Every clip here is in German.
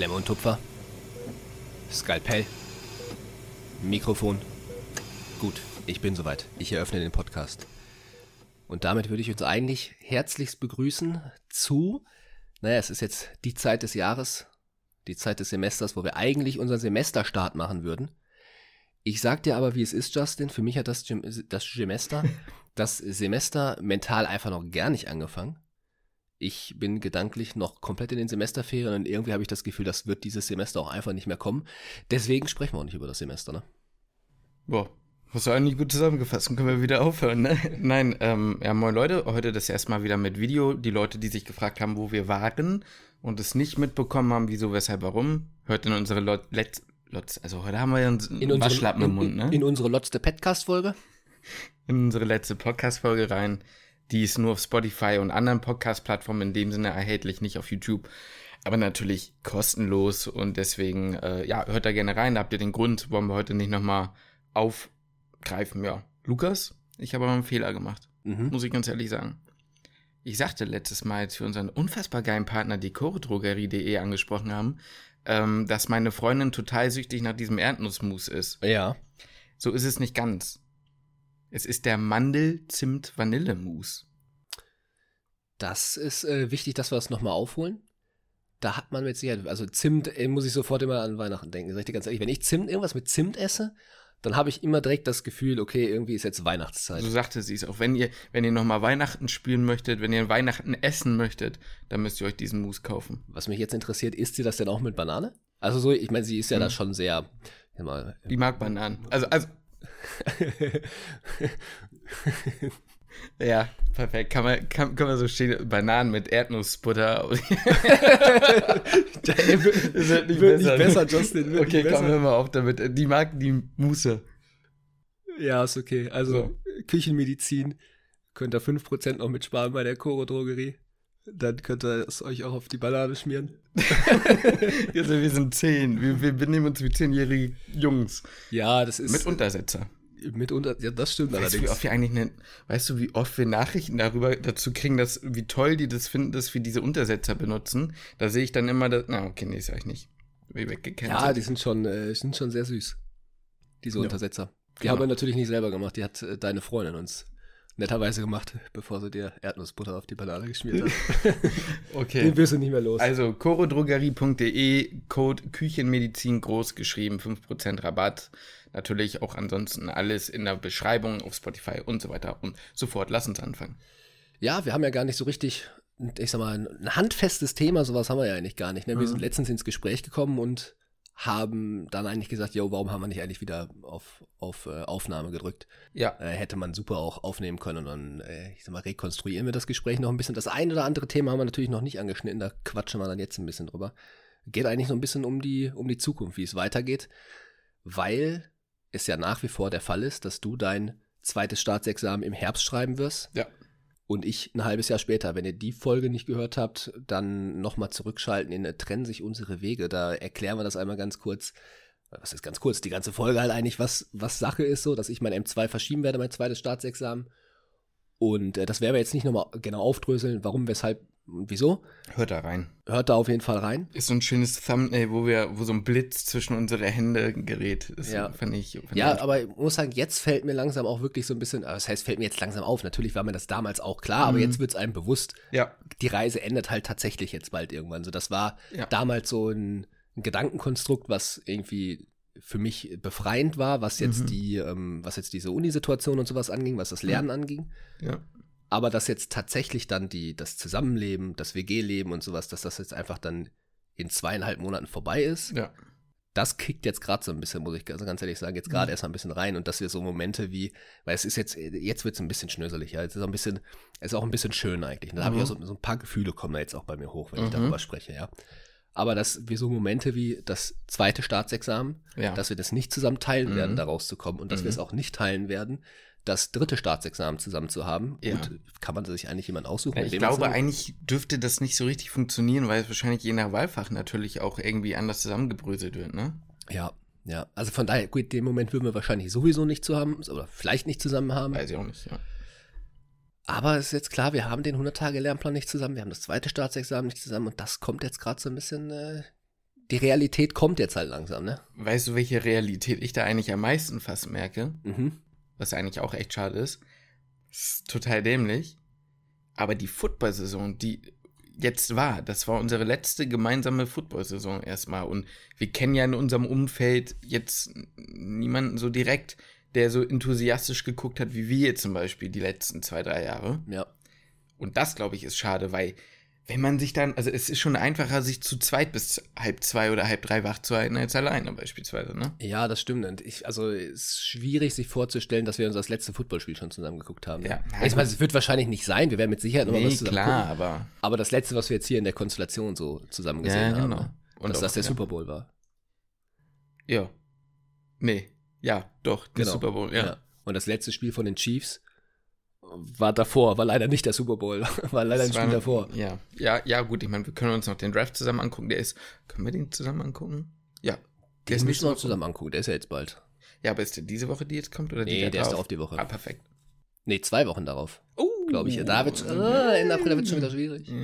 Klemme und Tupfer. Skalpell. Mikrofon. Gut, ich bin soweit. Ich eröffne den Podcast. Und damit würde ich uns eigentlich herzlichst begrüßen zu, naja, es ist jetzt die Zeit des Jahres, die Zeit des Semesters, wo wir eigentlich unseren Semesterstart machen würden. Ich sag dir aber, wie es ist, Justin. Für mich hat das, das Semester, das Semester mental einfach noch gar nicht angefangen. Ich bin gedanklich noch komplett in den Semesterferien und irgendwie habe ich das Gefühl, das wird dieses Semester auch einfach nicht mehr kommen. Deswegen sprechen wir auch nicht über das Semester, ne? Boah, hast du eigentlich gut zusammengefasst und können wir wieder aufhören, ne? Nein, ähm, ja, moin Leute, heute das erstmal wieder mit Video. Die Leute, die sich gefragt haben, wo wir waren und es nicht mitbekommen haben, wieso, weshalb, warum, hört in unsere Lot Let's, Lots, also heute haben wir ja einen In unsere, Waschlappen im Mund, ne? in, in unsere letzte Podcast-Folge. in unsere letzte Podcast-Folge rein. Die ist nur auf Spotify und anderen Podcast-Plattformen in dem Sinne erhältlich, nicht auf YouTube. Aber natürlich kostenlos und deswegen, äh, ja, hört da gerne rein. Da habt ihr den Grund, wollen wir heute nicht nochmal aufgreifen. Ja, Lukas, ich habe aber einen Fehler gemacht. Mhm. Muss ich ganz ehrlich sagen. Ich sagte letztes Mal, als wir unseren unfassbar geilen Partner, die choredrogerie.de, angesprochen haben, ähm, dass meine Freundin total süchtig nach diesem Erdnussmus ist. Ja. So ist es nicht ganz. Es ist der Mandel-Zimt-Vanille-Mousse. Das ist äh, wichtig, dass wir das nochmal aufholen. Da hat man mit Sicherheit, also Zimt, äh, muss ich sofort immer an Weihnachten denken. Sag ich dir ganz ehrlich, wenn ich Zimt, irgendwas mit Zimt esse, dann habe ich immer direkt das Gefühl, okay, irgendwie ist jetzt Weihnachtszeit. So sagte sie es auch. Wenn ihr, wenn ihr nochmal Weihnachten spielen möchtet, wenn ihr Weihnachten essen möchtet, dann müsst ihr euch diesen Mousse kaufen. Was mich jetzt interessiert, isst sie das denn auch mit Banane? Also so, ich meine, sie ist ja Mhm. da schon sehr, mal, Die mag Bananen. Also, also, ja, perfekt. Kann man, kann, kann man so stehen, Bananen mit Erdnussbutter. Der wird- Das wird nicht wird nicht besser. besser, Justin, wird okay, komm, besser. hör mal auf damit. Die mag die Mousse. ja, ist okay. Also Küchenmedizin könnt ihr 5% noch mitsparen bei der Koro Drogerie. Dann könnt ihr es euch auch auf die Banane schmieren. Also, wir sind zehn. Wir, wir benehmen uns wie zehnjährige Jungs. Ja, das ist Mit Untersetzer. mitunter, ja, das stimmt Weißt du, wie allerdings. oft wir eigentlich ne, weißt du, wie oft wir Nachrichten darüber dazu kriegen, dass, wie toll die das finden, dass wir diese Untersetzer benutzen? Da sehe ich dann immer, das, na, okay, nee, sag ich nicht. Wie weggekennt. Ja, die sind schon, äh, sind schon sehr süß. Diese Ja. Untersetzer. Die Genau. haben wir natürlich nicht selber gemacht. Die hat äh, deine Freundin uns netterweise gemacht, bevor sie dir Erdnussbutter auf die Banane geschmiert hat. okay. Den wirst du nicht mehr los. Also, chorodrogerie.de, Code Küchenmedizin groß geschrieben, 5% Rabatt. Natürlich auch ansonsten alles in der Beschreibung auf Spotify und so weiter und so fort. Lass uns anfangen. Ja, wir haben ja gar nicht so richtig, ich sag mal, ein handfestes Thema, sowas haben wir ja eigentlich gar nicht. Ne? Wir Mhm. sind letztens ins Gespräch gekommen und haben dann eigentlich gesagt, yo, warum haben wir nicht eigentlich wieder auf, auf äh, Aufnahme gedrückt? Ja. Äh, hätte man super auch aufnehmen können und dann, äh, ich sag mal, rekonstruieren wir das Gespräch noch ein bisschen. Das ein oder andere Thema haben wir natürlich noch nicht angeschnitten, da quatschen wir dann jetzt ein bisschen drüber. Geht eigentlich so ein bisschen um die, um die Zukunft, wie es weitergeht, weil es ja nach wie vor der Fall ist, dass du dein zweites Staatsexamen im Herbst schreiben wirst Ja. Und ich ein halbes Jahr später. Wenn ihr die Folge nicht gehört habt, dann nochmal zurückschalten in äh, Trennen sich unsere Wege. Da erklären wir das einmal ganz kurz. Was ist ganz kurz? Die ganze Folge halt eigentlich, was, was Sache ist, so, dass ich mein M2 verschieben werde, mein zweites Staatsexamen. Und äh, das werden wir jetzt nicht nochmal genau aufdröseln, warum, weshalb und wieso. Hört da rein. Hört da auf jeden Fall rein. Ist so ein schönes Thumbnail, wo wir, wo so ein Blitz zwischen unsere Hände gerät. Das Ja. fand ich. Fand Ja, ich aber ich muss sagen, jetzt fällt mir langsam auch wirklich so ein bisschen, äh, das heißt, fällt mir jetzt langsam auf. Natürlich war mir das damals auch klar, aber Mhm. jetzt wird es einem bewusst, ja, die Reise endet halt tatsächlich jetzt bald irgendwann. So, das war Ja. damals so ein, ein Gedankenkonstrukt, was irgendwie für mich befreiend war, was jetzt Mhm. die, ähm, was jetzt diese Unisituation und sowas anging, was das Lernen anging. ja. Aber dass jetzt tatsächlich dann die, das Zusammenleben, das WG-Leben und sowas, dass das jetzt einfach dann in zweieinhalb Monaten vorbei ist, Ja. das kickt jetzt gerade so ein bisschen, muss ich also ganz ehrlich sagen, jetzt gerade erst mal ein bisschen rein und dass wir so Momente wie, weil es ist jetzt, jetzt wird es ein bisschen schnöselig, ja, es ist auch ein bisschen, es ist auch ein bisschen schön eigentlich. Da habe ich Mhm. auch so, so ein paar Gefühle kommen jetzt auch bei mir hoch, wenn ich Mhm. darüber spreche, ja. Aber dass wir so Momente wie das zweite Staatsexamen, Ja. dass wir das nicht zusammen teilen Mhm. werden, da rauszukommen und dass Mhm. wir es auch nicht teilen werden, das dritte Staatsexamen zusammen zu haben. Ja. Gut, kann man sich eigentlich jemand aussuchen? Ja, ich glaube, eigentlich dürfte das nicht so richtig funktionieren, weil es wahrscheinlich je nach Wahlfach natürlich auch irgendwie anders zusammengebröselt wird, ne? Ja, ja. Also von daher, gut, den Moment würden wir wahrscheinlich sowieso nicht zu haben, oder vielleicht nicht zusammen haben. Weiß ich auch nicht, ja. Aber es ist jetzt klar, wir haben den 100-Tage-Lernplan nicht zusammen, wir haben das zweite Staatsexamen nicht zusammen und das kommt jetzt gerade so ein bisschen, äh, die Realität kommt jetzt halt langsam, ne? Weißt du, welche Realität ich da eigentlich am meisten fast merke? Mhm. Was eigentlich auch echt schade ist. Ist total dämlich. Aber die Football-Saison, die jetzt war, das war unsere letzte gemeinsame Football-Saison erstmal. Und wir kennen ja in unserem Umfeld jetzt niemanden so direkt, der so enthusiastisch geguckt hat, wie wir zum Beispiel die letzten zwei, drei Jahre. Ja. Und das, glaube ich, ist schade, weil wenn man sich dann, also es ist schon einfacher, sich zu zweit bis halb zwei oder halb drei wach zu halten, als alleine beispielsweise, ne? Ja, das stimmt. Und ich, also es ist schwierig, sich vorzustellen, dass wir uns das letzte Footballspiel schon zusammen geguckt haben. Ja. Ich meine, es wird wahrscheinlich nicht sein. Wir werden mit Sicherheit noch mal Nee, was zusammen klar, gucken. aber. Aber das letzte, was wir jetzt hier in der Konstellation so zusammen gesehen Ja, haben, genau. ne? Und dass auch, das der ja. Super Bowl war. Ja. Nee. Ja, doch, der Genau. Super Bowl, ja. Und das letzte Spiel von den Chiefs war davor, war leider nicht der Super Bowl, war leider ein Das Spiel war- davor. Ja, ja, ja, gut, ich meine, wir können uns noch den Draft zusammen angucken. Der ist, können wir den zusammen angucken? Ja. Der Den müssen wir uns zusammen angucken, der ist ja jetzt bald. Ja, aber ist der diese Woche, die jetzt kommt? Oder die Nee, der ist drauf? auf die Woche. Ah, perfekt. Nee, zwei Wochen darauf, Oh, glaube ich. Da wird's, äh, Ende April, da wird schon wieder schwierig. Ja,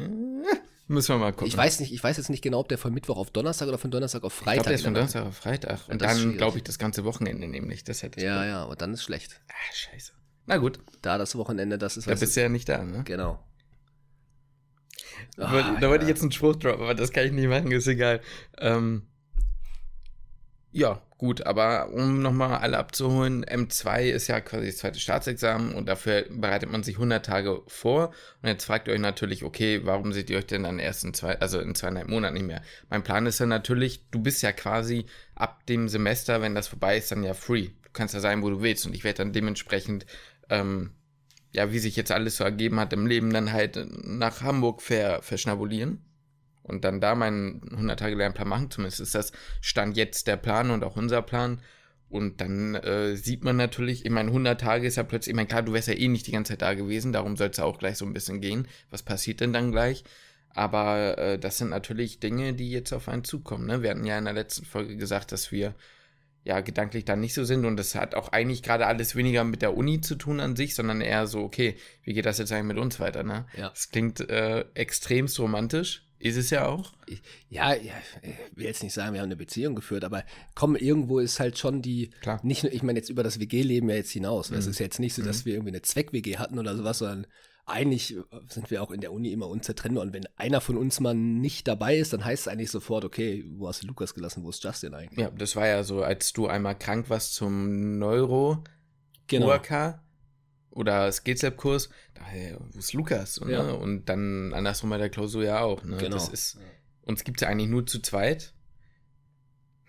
Müssen wir mal gucken. Ich weiß nicht, ich weiß jetzt nicht genau, ob der von Mittwoch auf Donnerstag oder von Donnerstag auf Ich Freitag. glaube, der ist von Donnerstag auf Freitag. Und, Und dann, glaube ich, das ganze Wochenende nämlich. Das hätte ich Ja, Bock. ja, und dann ist schlecht. Ah, scheiße. Na gut, Da das Wochenende, das ist da bist du ja nicht da, ne? Genau. Da wollte- Ah, da wollte ich ja. jetzt einen Spruch droppen, aber das kann ich nicht machen, ist egal. Ähm, ja, gut, aber um nochmal alle abzuholen, M2 ist ja quasi das zweite Staatsexamen und dafür bereitet man sich 100 Tage vor. Und jetzt fragt ihr euch natürlich, okay, warum seht ihr euch denn dann erst in zwei, also in zweieinhalb Monaten nicht mehr? Mein Plan ist dann natürlich, du bist ja quasi ab dem Semester, wenn das vorbei ist, dann ja free. Du kannst ja sein, wo du willst und ich werde dann dementsprechend, ähm, ja, wie sich jetzt alles so ergeben hat im Leben, dann halt nach Hamburg ver, verschnabulieren und dann da meinen 100 Tage Lernplan machen. Zumindest ist das Stand jetzt der Plan und auch unser Plan. Und dann äh, sieht man natürlich, ich meine, 100 Tage ist ja plötzlich, ich meine, klar, du wärst ja eh nicht die ganze Zeit da gewesen, darum soll es ja auch gleich so ein bisschen gehen. Was passiert denn dann gleich? Aber äh, das sind natürlich Dinge, die jetzt auf einen zukommen. Ne? Wir hatten ja in der letzten Folge gesagt, dass wir ja gedanklich da nicht so sind und das hat auch eigentlich gerade alles weniger mit der Uni zu tun an sich, sondern eher so, okay, wie geht das jetzt eigentlich mit uns weiter? Ne? Ja. Das klingt äh, extremst romantisch, ist es ja auch. Ich, ja, ja, ich will jetzt nicht sagen, wir haben eine Beziehung geführt, aber komm, irgendwo ist halt schon die, Klar. nicht nur, ich meine jetzt über das WG-Leben ja jetzt hinaus. weil Es Mhm. ist jetzt nicht so, dass wir irgendwie eine Zweck-WG hatten oder sowas, sondern eigentlich sind wir auch in der Uni immer unzertrennbar und wenn einer von uns mal nicht dabei ist, dann heißt es eigentlich sofort, okay, wo hast du Lukas gelassen, wo ist Justin eigentlich? Ja, das war ja so, als du einmal krank warst zum Neuro Genau. UAK oder hey, wo ist Lukas? Ne? Ja. Und dann andersrum bei der Klausur ja auch. Ne? Genau. Das ist, uns gibt es ja eigentlich nur zu zweit.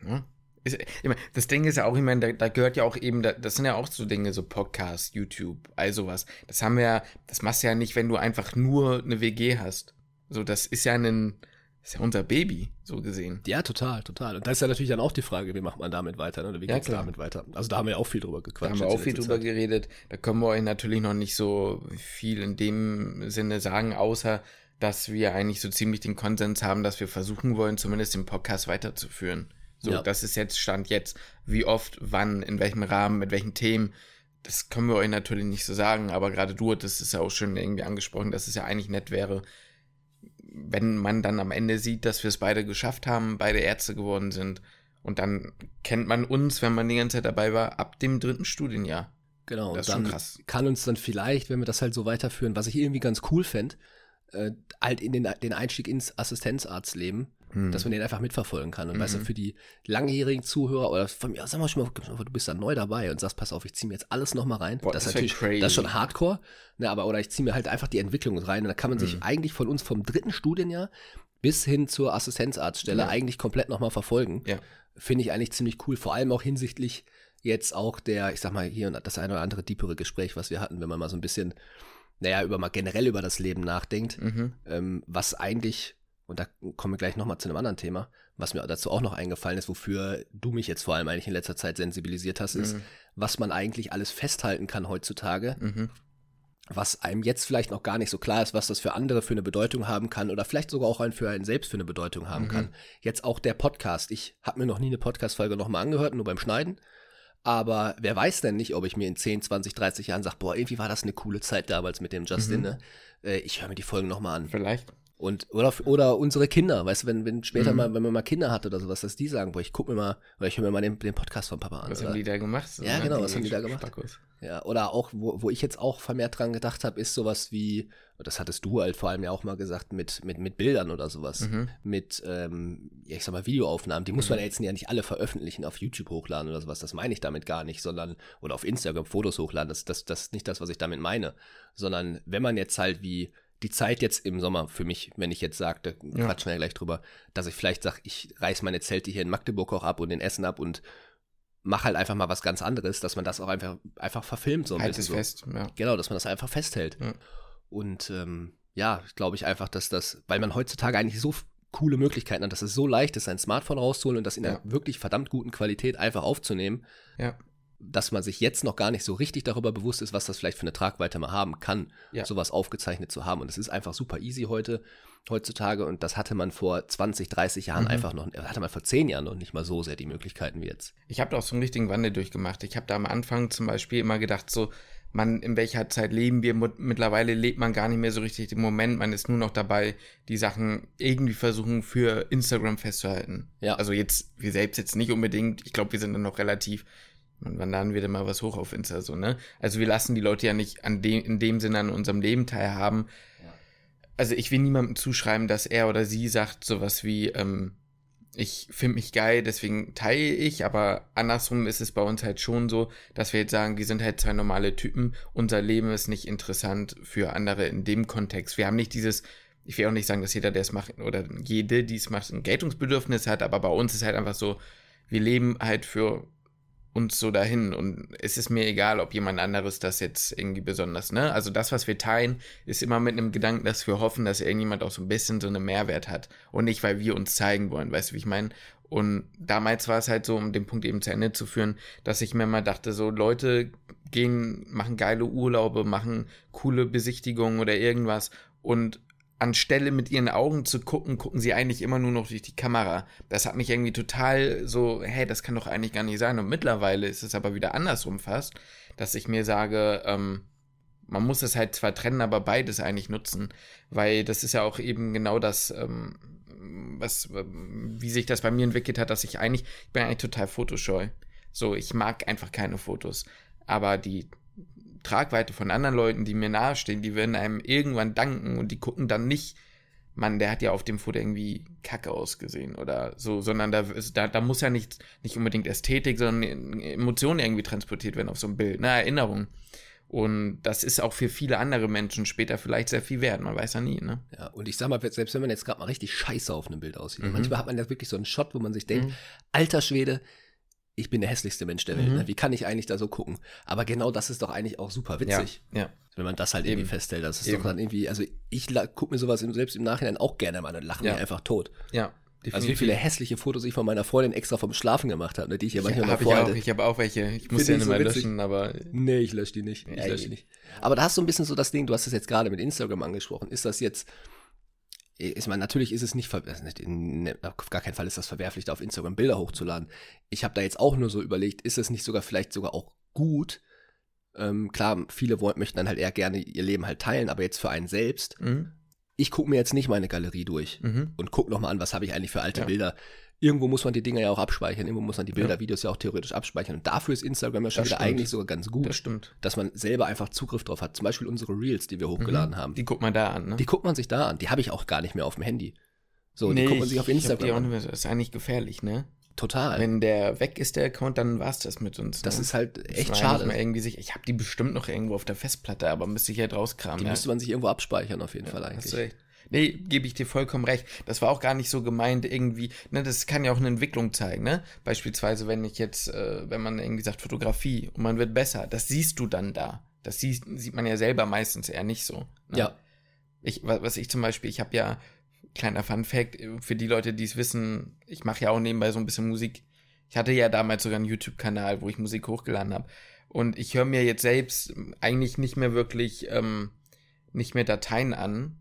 Ja. Ist, ich mein, das Ding ist ja auch, ich meine, da, da gehört ja auch eben, da, das sind ja auch so Dinge, so Podcast, YouTube, all sowas. Das haben wir ja, das machst du ja nicht, wenn du einfach nur eine WG hast. So, das ist ja ein, ist ja unser Baby, so gesehen. Ja, total, total. Und da ist ja natürlich dann auch die Frage, wie macht man damit weiter ne? oder wie Ja, geht's klar. damit weiter? Also da haben wir ja auch viel drüber Da gequatscht. haben wir auch viel drüber Zeit. geredet. Da können wir euch natürlich noch nicht so viel in dem Sinne sagen, außer dass wir eigentlich so ziemlich den Konsens haben, dass wir versuchen wollen, zumindest den Podcast weiterzuführen. So, Ja. das ist jetzt Stand jetzt. Wie oft, wann, in welchem Rahmen, mit welchen Themen, das können wir euch natürlich nicht so sagen, aber gerade du hattest es ja auch schon irgendwie angesprochen, dass es ja eigentlich nett wäre, wenn man dann am Ende sieht, dass wir es beide geschafft haben, beide Ärzte geworden sind. Und dann kennt man uns, wenn man die ganze Zeit dabei war, ab dem dritten Studienjahr. Genau, Das ist schon krass. kann uns dann vielleicht, wenn wir das halt so weiterführen, was ich irgendwie ganz cool fände, äh, halt in den, den Einstieg ins Assistenzarztleben, Hm. dass man den einfach mitverfolgen kann. Und weißt du, Mhm. für die langjährigen Zuhörer oder von mir, sag mal schon mal, du bist da neu dabei und sagst, pass auf, ich ziehe mir jetzt alles nochmal rein. Boah, das das ist natürlich, crazy. das ist schon hardcore, ne, aber oder ich ziehe mir halt einfach die Entwicklung rein und da kann man sich Mhm. eigentlich von uns vom dritten Studienjahr bis hin zur Assistenzarztstelle Ja. eigentlich komplett nochmal verfolgen. Ja. Finde ich eigentlich ziemlich cool, vor allem auch hinsichtlich jetzt auch der, ich sag mal, hier und das eine oder andere deepere Gespräch, was wir hatten, wenn man mal so ein bisschen, naja, über mal generell über das Leben nachdenkt, Mhm. ähm, was eigentlich, und da kommen wir gleich nochmal zu einem anderen Thema, was mir dazu auch noch eingefallen ist, wofür du mich jetzt vor allem eigentlich in letzter Zeit sensibilisiert hast, ist, Mhm. was man eigentlich alles festhalten kann heutzutage, Mhm. was einem jetzt vielleicht noch gar nicht so klar ist, was das für andere für eine Bedeutung haben kann oder vielleicht sogar auch ein für einen selbst für eine Bedeutung haben Mhm. kann. Jetzt auch der Podcast. Ich habe mir noch nie eine Podcast-Folge nochmal angehört, nur beim Schneiden. Aber wer weiß denn nicht, ob ich mir in 10, 20, 30 Jahren sage, boah, irgendwie war das eine coole Zeit damals mit dem Justin, Mhm. ne? äh, ich höre mir die Folgen nochmal an. Vielleicht. Und, oder, oder unsere Kinder, weißt du, wenn, wenn später Mhm. mal, wenn man mal Kinder hat oder sowas, dass die sagen, boah, ich guck mir mal, oder ich höre mir mal den, den Podcast von Papa an. Was oder, haben die da gemacht? So, Ja, genau, was haben die da gemacht? Spackos. ja, oder auch, wo, wo ich jetzt auch vermehrt dran gedacht habe, ist sowas wie, das hattest du halt vor allem ja auch mal gesagt, mit, mit, mit Bildern oder sowas. Mhm. Mit, ähm, ja, ich sag mal, Videoaufnahmen. Die muss man ja jetzt ja nicht alle veröffentlichen, auf YouTube hochladen oder sowas. Das meine ich damit gar nicht, sondern, oder auf Instagram Fotos hochladen. Das, das, das ist nicht das, was ich damit meine. Sondern, wenn man jetzt halt wie, die Zeit jetzt im Sommer für mich, wenn ich jetzt sage, da Ja. quatschen wir ja gleich drüber, dass ich vielleicht sage, ich reiß meine Zelte hier in Magdeburg auch ab und in Essen ab und mach halt einfach mal was ganz anderes, dass man das auch einfach, einfach verfilmt so ein Halt bisschen es so. fest, ja. Genau, dass man das einfach festhält. Ja. Und ähm, ja, glaube ich einfach, dass das, weil man heutzutage eigentlich so coole Möglichkeiten hat, dass es so leicht ist, sein Smartphone rauszuholen und das in einer wirklich verdammt guten Qualität einfach aufzunehmen, Ja. Dass man sich jetzt noch gar nicht so richtig darüber bewusst ist, was das vielleicht für eine Tragweite mal haben kann, Ja. sowas aufgezeichnet zu haben. Und es ist einfach super easy heute, heutzutage. Und das hatte man vor 20, 30 Jahren Mhm. einfach noch, äh, hatte man vor 10 Jahren noch nicht mal so sehr die Möglichkeiten wie jetzt. Ich habe da auch so einen richtigen Wandel durchgemacht. Ich habe da am Anfang zum Beispiel immer gedacht, so, man, in welcher Zeit leben wir? Mittlerweile lebt man gar nicht mehr so richtig den Moment. Man ist nur noch dabei, die Sachen irgendwie versuchen für Instagram festzuhalten. Ja. Also jetzt, wir selbst jetzt nicht unbedingt. Ich glaube, wir sind dann noch relativ, man, wann laden wir denn mal was hoch auf Insta so, ne? Also wir lassen die Leute ja nicht an dem, in dem Sinne an unserem Leben teilhaben. Also ich will niemandem zuschreiben, dass er oder sie sagt sowas wie, ähm, ich finde mich geil, deswegen teile ich, aber andersrum ist es bei uns halt schon so, dass wir jetzt sagen, wir sind halt zwei normale Typen, unser Leben ist nicht interessant für andere in dem Kontext. Wir haben nicht dieses, ich will auch nicht sagen, dass jeder, der es macht, oder jede, die es macht, ein Geltungsbedürfnis hat, aber bei uns ist halt einfach so, wir leben halt für uns so dahin und es ist mir egal, ob jemand anderes das jetzt irgendwie besonders, ne? Also das, was wir teilen, ist immer mit einem Gedanken, dass wir hoffen, dass irgendjemand auch so ein bisschen so einen Mehrwert hat und nicht, weil wir uns zeigen wollen, weißt du, wie ich meine? Und damals war es halt so, um den Punkt eben zu Ende zu führen, dass ich mir mal dachte, so Leute gehen, machen geile Urlaube, machen coole Besichtigungen oder irgendwas und anstelle mit ihren Augen zu gucken, gucken sie eigentlich immer nur noch durch die Kamera. Das hat mich irgendwie total so, hey, das kann doch eigentlich gar nicht sein. Und mittlerweile ist es aber wieder andersrum fast, dass ich mir sage, ähm, man muss es halt zwar trennen, aber beides eigentlich nutzen, weil das ist ja auch eben genau das, ähm, was, wie sich das bei mir entwickelt hat, dass ich eigentlich, ich bin eigentlich total fotoscheu. So, ich mag einfach keine Fotos. Aber die Tragweite von anderen Leuten, die mir nahestehen, die werden einem irgendwann danken und die gucken dann nicht, Mann, der hat ja auf dem Foto irgendwie kacke ausgesehen oder so, sondern da, da, da muss ja nicht, nicht unbedingt Ästhetik, sondern Emotionen irgendwie transportiert werden auf so ein Bild, eine Erinnerung. Und das ist auch für viele andere Menschen später vielleicht sehr viel wert, man weiß ja nie, ne? Ja, und ich sag mal, selbst wenn man jetzt gerade mal richtig scheiße auf einem Bild aussieht, Mhm. manchmal hat man ja wirklich so einen Shot, wo man sich denkt, Mhm. alter Schwede, ich bin der hässlichste Mensch der Welt. Mhm. Ne? Wie kann ich eigentlich da so gucken? Aber genau das ist doch eigentlich auch super witzig, Ja. wenn man das halt Eben. irgendwie festhält. Das ist Eben. doch dann irgendwie, also ich la- guck mir sowas selbst im Nachhinein auch gerne mal und lache Ja. mir einfach tot. Ja. Also wie viele hässliche Fotos ich von meiner Freundin extra vom Schlafen gemacht habe, ne, die ich ja manchmal ja, mal habe ich auch, vorhalte. ich habe auch welche. Ich muss Find ja ich nicht so löschen, aber Nee, ich lösche die nicht. Ich Ja, lösche die ich- nicht. Aber da hast du ein bisschen so das Ding, du hast es jetzt gerade mit Instagram angesprochen. Ist das jetzt, ich meine, natürlich ist es nicht, also in, auf gar keinen Fall ist das verwerflich, da auf Instagram Bilder hochzuladen. Ich habe da jetzt auch nur so überlegt, ist es nicht sogar vielleicht sogar auch gut? Ähm, klar, viele wollen, möchten dann halt eher gerne ihr Leben halt teilen, aber jetzt für einen selbst. mhm. Ich gucke mir jetzt nicht meine Galerie durch Mhm. und guck noch mal an, was habe ich eigentlich für alte Ja. Bilder. Irgendwo muss man die Dinger ja auch abspeichern, irgendwo muss man die Bilder, Ja. Videos ja auch theoretisch abspeichern. Und dafür ist Instagram ja schon Das wieder stimmt. eigentlich sogar ganz gut das stimmt. dass man selber einfach Zugriff drauf hat. Zum Beispiel unsere Reels, die wir hochgeladen haben. Mhm. Die guckt man da an, ne? Die guckt man sich da an. Die habe ich auch gar nicht mehr auf dem Handy. So, die guckt man sich auf Instagram an. Das ist eigentlich gefährlich, ne? Total. Wenn der weg ist, der Account, dann war's das mit uns. das ne? ist halt echt ja schade. irgendwie sich, ich habe die bestimmt noch irgendwo auf der Festplatte, aber müsste ich halt rauskramen. Die ja. müsste man sich irgendwo abspeichern, auf jeden Fall Hast eigentlich. du recht. Nee, gebe ich dir vollkommen recht. Das war auch gar nicht so gemeint, irgendwie, ne, das kann ja auch eine Entwicklung zeigen, ne? Beispielsweise, wenn ich jetzt, äh, wenn man irgendwie sagt Fotografie und man wird besser, das siehst du dann da. Das sieht, sieht man ja selber meistens eher nicht so. Ne? Ja, Ich, wa- was ich zum Beispiel, ich habe ja, kleiner Fun Fact, für die Leute, die es wissen, ich mache ja auch nebenbei so ein bisschen Musik. Ich hatte ja damals sogar einen YouTube-Kanal, wo ich Musik hochgeladen habe. Und ich höre mir jetzt selbst eigentlich nicht mehr wirklich, ähm, nicht mehr Dateien an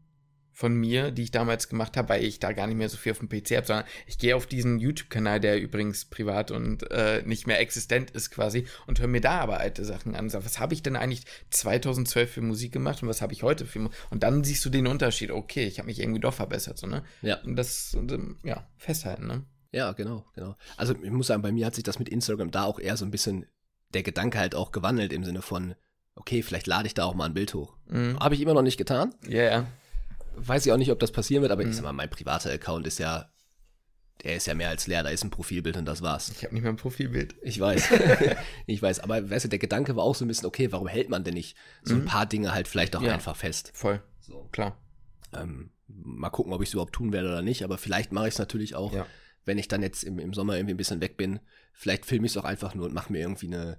von mir, die ich damals gemacht habe, weil ich da gar nicht mehr so viel auf dem PC habe, sondern ich gehe auf diesen YouTube-Kanal, der übrigens privat und äh, nicht mehr existent ist quasi, und höre mir da aber alte Sachen an. Sag, was habe ich denn eigentlich 2012 für Musik gemacht und was habe ich heute für Musik? Und dann siehst du den Unterschied. Okay, ich habe mich irgendwie doch verbessert, so, ne? Ja. Und das, ähm, ja, festhalten, ne? Ja, genau, genau. Also ich muss sagen, bei mir hat sich das mit Instagram da auch eher so ein bisschen der Gedanke halt auch gewandelt im Sinne von, okay, vielleicht lade ich da auch mal ein Bild hoch. Mhm. Habe ich immer noch nicht getan. Ja, yeah. Weiß ich auch nicht, ob das passieren wird, aber Mhm. ich sag mal, mein privater Account ist ja, der ist ja mehr als leer, da ist ein Profilbild und das war's. Ich habe nicht mehr ein Profilbild. Ich weiß. ich weiß. Aber weißt du, der Gedanke war auch so ein bisschen, okay, warum hält man denn nicht so ein Mhm. paar Dinge halt vielleicht auch Ja. einfach fest? Voll, So. klar. Ähm, mal gucken, ob ich es überhaupt tun werde oder nicht, aber vielleicht mache ich es natürlich auch, Ja. wenn ich dann jetzt im, im Sommer irgendwie ein bisschen weg bin. Vielleicht filme ich es auch einfach nur und mache mir irgendwie eine,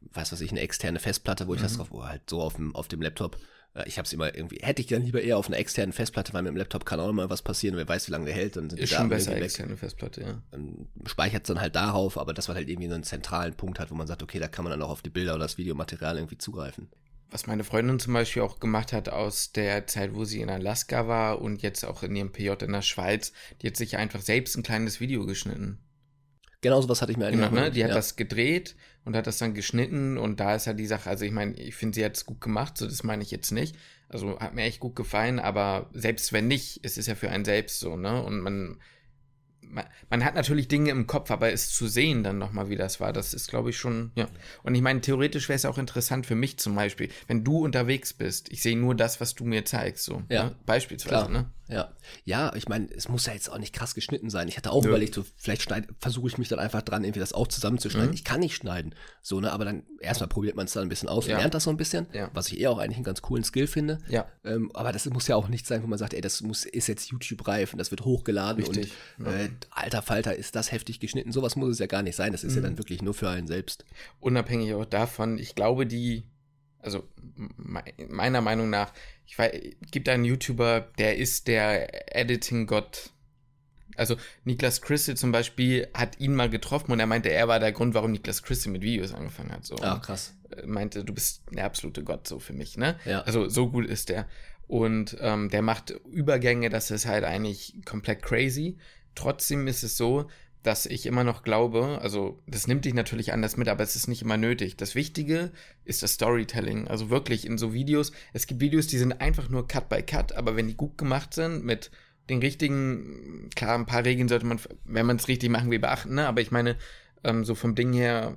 was weiß ich, eine externe Festplatte, wo ich das Mhm. drauf, oh, halt so auf dem, auf dem Laptop. Äh, Ich habe es immer irgendwie, hätte ich dann lieber eher auf einer externen Festplatte, weil mit dem Laptop kann auch mal was passieren, wer weiß, wie lange der hält. Dann sind Ist die schon besser externe Festplatte, ja. Dann speichert es dann halt darauf, aber dass man halt irgendwie so einen zentralen Punkt hat, wo man sagt, okay, da kann man dann auch auf die Bilder oder das Videomaterial irgendwie zugreifen. Was meine Freundin zum Beispiel auch gemacht hat aus der Zeit, wo sie in Alaska war und jetzt auch in ihrem PJ in der Schweiz, die hat sich einfach selbst ein kleines Video geschnitten. Genau so was hatte ich mir Genau, eigentlich ne? Die hat ja. das gedreht und hat das dann geschnitten und da ist ja die Sache, also ich meine, ich finde, sie hat es gut gemacht, so das meine ich jetzt nicht. Also hat mir echt gut gefallen, aber selbst wenn nicht, es ist ja für einen selbst so, ne? Und man, man, man hat natürlich Dinge im Kopf, aber es zu sehen dann nochmal, wie das war, das ist, glaube ich, schon, ja. Und ich meine, theoretisch wäre es auch interessant für mich zum Beispiel, wenn du unterwegs bist, ich sehe nur das, was du mir zeigst, so. Ja. Ne? Beispielsweise, Klar. ne? Ja, ja, ich meine, es muss ja jetzt auch nicht krass geschnitten sein. Ich hatte auch Nö. überlegt, so, vielleicht schneid- versuche ich mich dann einfach dran, irgendwie das auch zusammenzuschneiden. Mhm. Ich kann nicht schneiden, so, ne, aber dann erstmal probiert man es dann ein bisschen aus und Ja. lernt das so ein bisschen, Ja. was ich eher auch eigentlich einen ganz coolen Skill finde. Ja. Ähm, aber das muss ja auch nicht sein, wo man sagt, ey, das muss, ist jetzt YouTube-reif und das wird hochgeladen Richtig, und ja. äh, alter Falter, ist das heftig geschnitten. Sowas muss es ja gar nicht sein. Das ist ja Mhm. dann wirklich nur für einen selbst. unabhängig auch davon, ich glaube, die, also me- meiner Meinung nach, ich weiß, gibt einen YouTuber, der ist der Editing-Gott. Also Niklas Christel zum Beispiel hat ihn mal getroffen und er meinte, er war der Grund, warum Niklas Christel mit Videos angefangen hat. So. Ah, krass. Er meinte, du bist der absolute Gott so für mich, ne? Ja. Also so gut ist der. Und ähm, der macht Übergänge, das ist halt eigentlich komplett crazy. Trotzdem ist es so, dass ich immer noch glaube, also das nimmt dich natürlich anders mit, aber es ist nicht immer nötig. Das Wichtige ist das Storytelling. Also wirklich in so Videos, es gibt Videos, die sind einfach nur Cut by Cut, aber wenn die gut gemacht sind, mit den richtigen, klar, ein paar Regeln sollte man, wenn man es richtig machen will, beachten, ne? Aber ich meine, ähm, so vom Ding her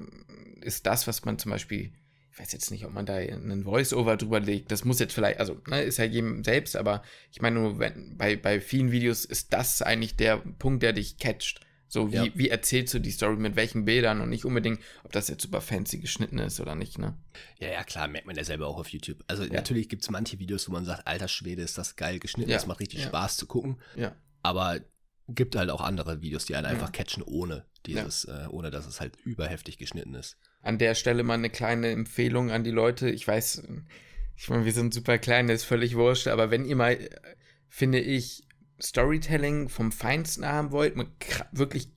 ist das, was man zum Beispiel, ich weiß jetzt nicht, ob man da einen Voice-Over drüber legt, das muss jetzt vielleicht, also, ne, ist ja jedem selbst, aber ich meine nur, wenn, bei, bei vielen Videos ist das eigentlich der Punkt, der dich catcht. So, wie, Ja. wie erzählst du die Story, mit welchen Bildern und nicht unbedingt, ob das jetzt super fancy geschnitten ist oder nicht, ne? Ja, ja, klar, merkt man ja selber auch auf YouTube. Also natürlich gibt es manche Videos, wo man sagt, alter Schwede, ist das geil geschnitten, Ja. das macht richtig Ja. Spaß zu gucken. Ja. Aber gibt halt auch andere Videos, die einen Ja. einfach catchen, ohne dieses, äh, ohne dass es halt überheftig geschnitten ist. An der Stelle mal eine kleine Empfehlung an die Leute. Ich weiß, ich meine, wir sind super klein, das ist völlig wurscht, aber wenn ihr mal, äh, finde ich, Storytelling vom Feinsten haben wollt, mit wirklich,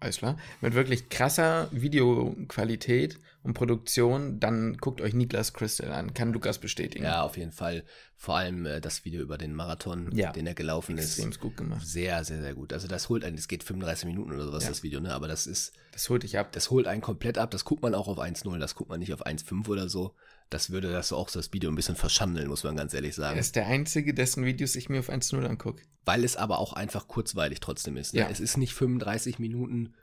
alles klar, mit wirklich krasser Videoqualität und Produktion, dann guckt euch Niklas Crystal an, kann Lukas bestätigen. Ja, auf jeden Fall. Vor allem äh, das Video über den Marathon, Ja. den er gelaufen Extrem ist. gut gemacht. Sehr, sehr, sehr gut. Also das holt einen, es geht 35 Minuten oder sowas, Ja. das Video, ne? Aber das ist, Das holt dich ab. das holt einen komplett ab. Das guckt man auch auf 1.0, das guckt man nicht auf 1.5 oder so. Das würde das auch so das Video ein bisschen verschandeln, muss man ganz ehrlich sagen. Er ist der Einzige, dessen Videos ich mir auf 1.0 angucke. weil es aber auch einfach kurzweilig trotzdem ist. Ne? Ja. Es ist nicht 35 Minuten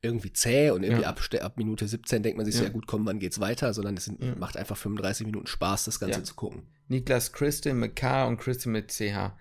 irgendwie zäh und irgendwie Ja. ab, ab Minute 17 denkt man sich so, Ja. ja gut, komm, wann geht's weiter, sondern es sind, Ja. macht einfach 35 Minuten Spaß, das Ganze Ja. zu gucken. Niklas Christel mit K und Christel mit CH.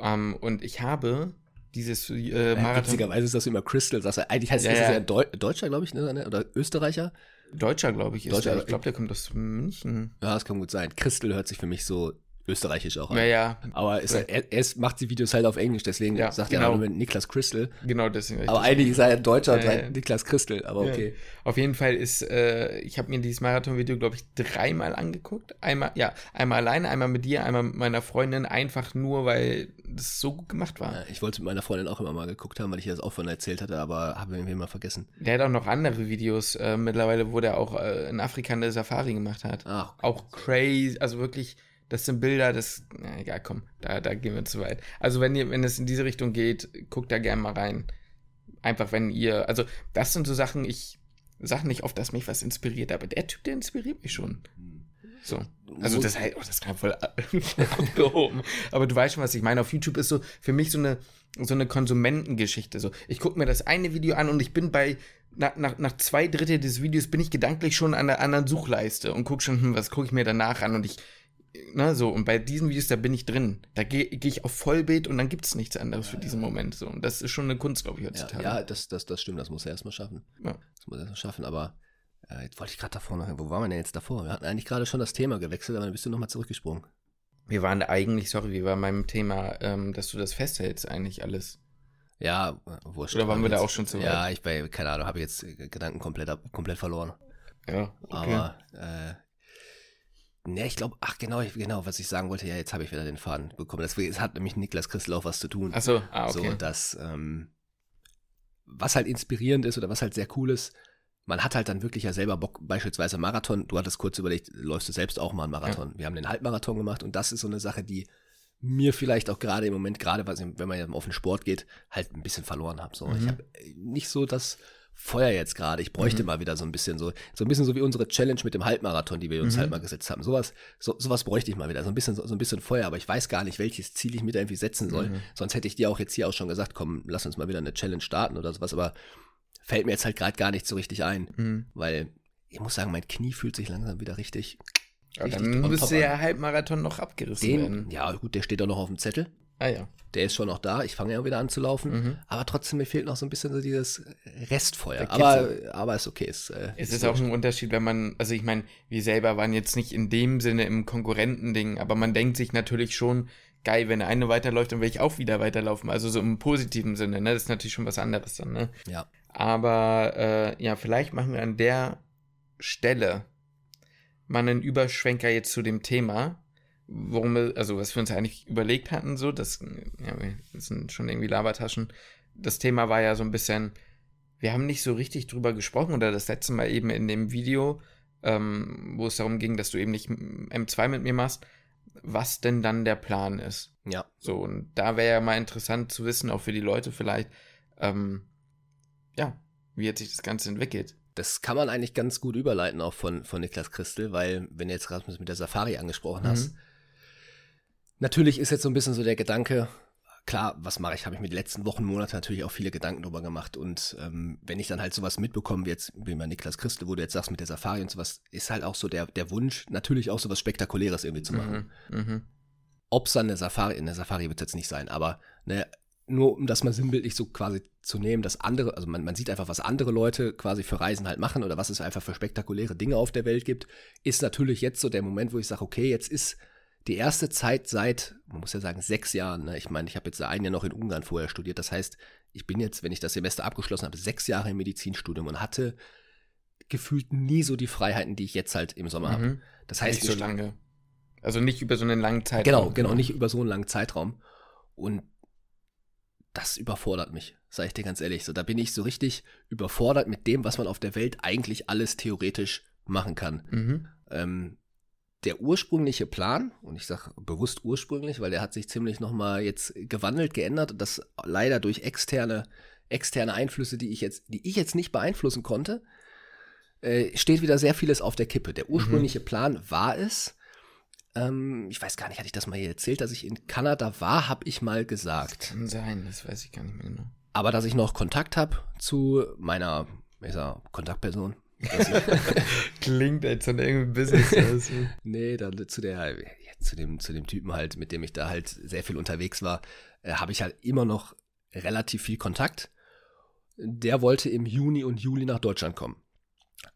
Ähm, und ich habe dieses äh, Marathon. witzigerweise ist das immer Crystal, sagst du, eigentlich heißt Ja, ist es ja. ja Deutscher, glaube ich, ne? oder Österreicher. Deutscher, glaube ich, ist Deutscher, der. Ich glaube, der kommt aus München. Ja, das kann gut sein. Crystal hört sich für mich so österreichisch auch an. Ja, ja, Aber ist, er, er ist, macht die Videos halt auf Englisch, deswegen Ja, sagt genau. er auch Niklas Crystal. genau deswegen. Aber eigentlich ist er ein Deutscher und Ja, ja. Niklas Crystal, aber okay. Auf jeden Fall ist, äh, ich habe mir dieses Marathon-Video, glaube ich, dreimal angeguckt. Einmal, ja, einmal alleine, einmal mit dir, einmal mit meiner Freundin, einfach nur, weil das so gut gemacht war. Ich wollte mit meiner Freundin auch immer mal geguckt haben, weil ich ihr das auch von erzählt hatte, aber habe irgendwie mal vergessen. Der hat auch noch andere Videos äh, mittlerweile, wo der auch äh, in Afrika eine Safari gemacht hat. Ach, Auch crazy, also wirklich, das sind Bilder, das, na egal, komm, da, da gehen wir zu weit. Also wenn ihr, wenn es in diese Richtung geht, guckt da gerne mal rein. Einfach wenn ihr, also das sind so Sachen, ich sage nicht oft, dass mich was inspiriert, aber der Typ, der inspiriert mich schon. So. Also das heißt, oh, das kann voll abgehoben. Aber du weißt schon, was ich meine. Auf YouTube ist so für mich so eine, so eine Konsumentengeschichte. So, ich gucke mir das eine Video an und ich bin bei, nach, nach, nach zwei Drittel des Videos bin ich gedanklich schon an der anderen Suchleiste und gucke schon, hm, was gucke ich mir danach an und ich, ne, so, und bei diesen Videos, da bin ich drin. Da gehe geh ich auf Vollbild und dann gibt es nichts anderes ja, für diesen ja. Moment. So. Und das ist schon eine Kunst, glaube ich, heutzutage. Ja, ja, das, das, das stimmt, das muss er erstmal schaffen. Ja. Das muss er erstmal schaffen, aber äh, jetzt wollte ich gerade davor noch, wo waren wir denn jetzt davor? Wir hatten eigentlich gerade schon das Thema gewechselt, aber dann bist du nochmal zurückgesprungen. Wir waren eigentlich, sorry, wie war meinem Thema, ähm, dass du das festhältst, eigentlich alles. Ja, wurscht. Oder waren wir da auch schon zu weit? Ja, ich bei, keine Ahnung, habe jetzt Gedanken komplett, komplett verloren. Ja, okay. Aber, äh, Ne, ich glaube, ach genau, genau, was ich sagen wollte, ja, jetzt habe ich wieder den Faden bekommen. Das, es hat nämlich Niklas Christel auch was zu tun. Ach so, ah, okay. So, dass, ähm, was halt inspirierend ist oder was halt sehr cool ist, man hat halt dann wirklich ja selber Bock, beispielsweise Marathon, du hattest kurz überlegt, läufst du selbst auch mal einen Marathon. Ja. Wir haben den Halbmarathon gemacht und das ist so eine Sache, die mir vielleicht auch gerade im Moment, gerade wenn man ja auf den Sport geht, halt ein bisschen verloren habe. So. Mhm. Ich habe nicht so das Feuer jetzt gerade. Ich bräuchte mhm. mal wieder so ein bisschen so, so ein bisschen so wie unsere Challenge mit dem Halbmarathon, die wir uns mhm. halt mal gesetzt haben. Sowas, so, sowas bräuchte ich mal wieder. So ein bisschen, so, so, ein bisschen Feuer, aber ich weiß gar nicht, welches Ziel ich mir da irgendwie setzen soll. Mhm. Sonst hätte ich dir auch jetzt hier auch schon gesagt, komm, lass uns mal wieder eine Challenge starten oder sowas, aber fällt mir jetzt halt gerade gar nicht so richtig ein. Mhm. Weil ich muss sagen, mein Knie fühlt sich langsam wieder richtig. Ja, dann müsste der Halbmarathon noch abgerissen Den, werden. Ja, gut, der steht auch noch auf dem Zettel. Ah ja. Der ist schon noch da. Ich fange ja wieder an zu laufen. Mhm. Aber trotzdem, mir fehlt noch so ein bisschen so dieses Restfeuer. Aber, aber ist okay. Ist, äh, es ist, ist auch ein Unterschied, wenn man, also ich meine, wir selber waren jetzt nicht in dem Sinne im Konkurrentending, aber man denkt sich natürlich schon, geil, wenn der eine weiterläuft, dann will ich auch wieder weiterlaufen. Also so im positiven Sinne, ne? Das ist natürlich schon was anderes dann, ne? Ja. Aber äh, ja, vielleicht machen wir an der Stelle mal einen Überschwenker jetzt zu dem Thema worum wir, also was wir uns eigentlich überlegt hatten, so, das, ja, das sind schon irgendwie Labertaschen. Das Thema war ja so ein bisschen, wir haben nicht so richtig drüber gesprochen oder das letzte Mal eben in dem Video, ähm, wo es darum ging, dass du eben nicht M2 mit mir machst, was denn dann der Plan ist. Ja. So, und da wäre ja mal interessant zu wissen, auch für die Leute vielleicht, ähm, ja, wie hat sich das Ganze entwickelt. Das kann man eigentlich ganz gut überleiten, auch von, von Niklas Christel, weil, wenn du jetzt gerade mit der Safari angesprochen hast, mhm. Natürlich ist jetzt so ein bisschen so der Gedanke, klar, was mache ich? Habe ich mir die letzten Wochen, Monate natürlich auch viele Gedanken drüber gemacht. Und ähm, wenn ich dann halt sowas mitbekomme, wie jetzt wie bei Niklas Christel, wo du jetzt sagst mit der Safari und sowas, ist halt auch so der, der Wunsch, natürlich auch sowas Spektakuläres irgendwie zu machen. Mhm, mh. Ob es dann eine Safari, in der Safari wird es jetzt nicht sein, aber ne, nur um das mal sinnbildlich so quasi zu nehmen, dass andere, also man, man sieht einfach, was andere Leute quasi für Reisen halt machen oder was es einfach für spektakuläre Dinge auf der Welt gibt, ist natürlich jetzt so der Moment, wo ich sage, okay, jetzt ist die erste Zeit seit, man muss ja sagen, sechs Jahren. Ne? Ich meine, ich habe jetzt ein Jahr noch in Ungarn vorher studiert. Das heißt, ich bin jetzt, wenn ich das Semester abgeschlossen habe, sechs Jahre im Medizinstudium und hatte gefühlt nie so die Freiheiten, die ich jetzt halt im Sommer mhm. habe. Das heißt, nicht so lange. Also nicht über so einen langen Zeitraum. Genau, genau, nicht über so einen langen Zeitraum. Und das überfordert mich, sage ich dir ganz ehrlich. So, da bin ich so richtig überfordert mit dem, was man auf der Welt eigentlich alles theoretisch machen kann. Mhm. Ähm, der ursprüngliche Plan, und ich sage bewusst ursprünglich, weil der hat sich ziemlich nochmal jetzt gewandelt, geändert, das leider durch externe, externe Einflüsse, die ich jetzt, die ich jetzt nicht beeinflussen konnte, äh, steht wieder sehr vieles auf der Kippe. Der ursprüngliche mhm. Plan war es, ähm, ich weiß gar nicht, hatte ich das mal hier erzählt, dass ich in Kanada war, habe ich mal gesagt. Kann sein, das weiß ich gar nicht mehr genau. Aber dass ich noch Kontakt habe zu meiner, wie sag, Kontaktperson, Klingt als an irgendeinem Business. nee, dann zu der, ja, zu dem, zu dem Typen halt, mit dem ich da halt sehr viel unterwegs war, äh, habe ich halt immer noch relativ viel Kontakt. Der wollte im Juni und Juli nach Deutschland kommen.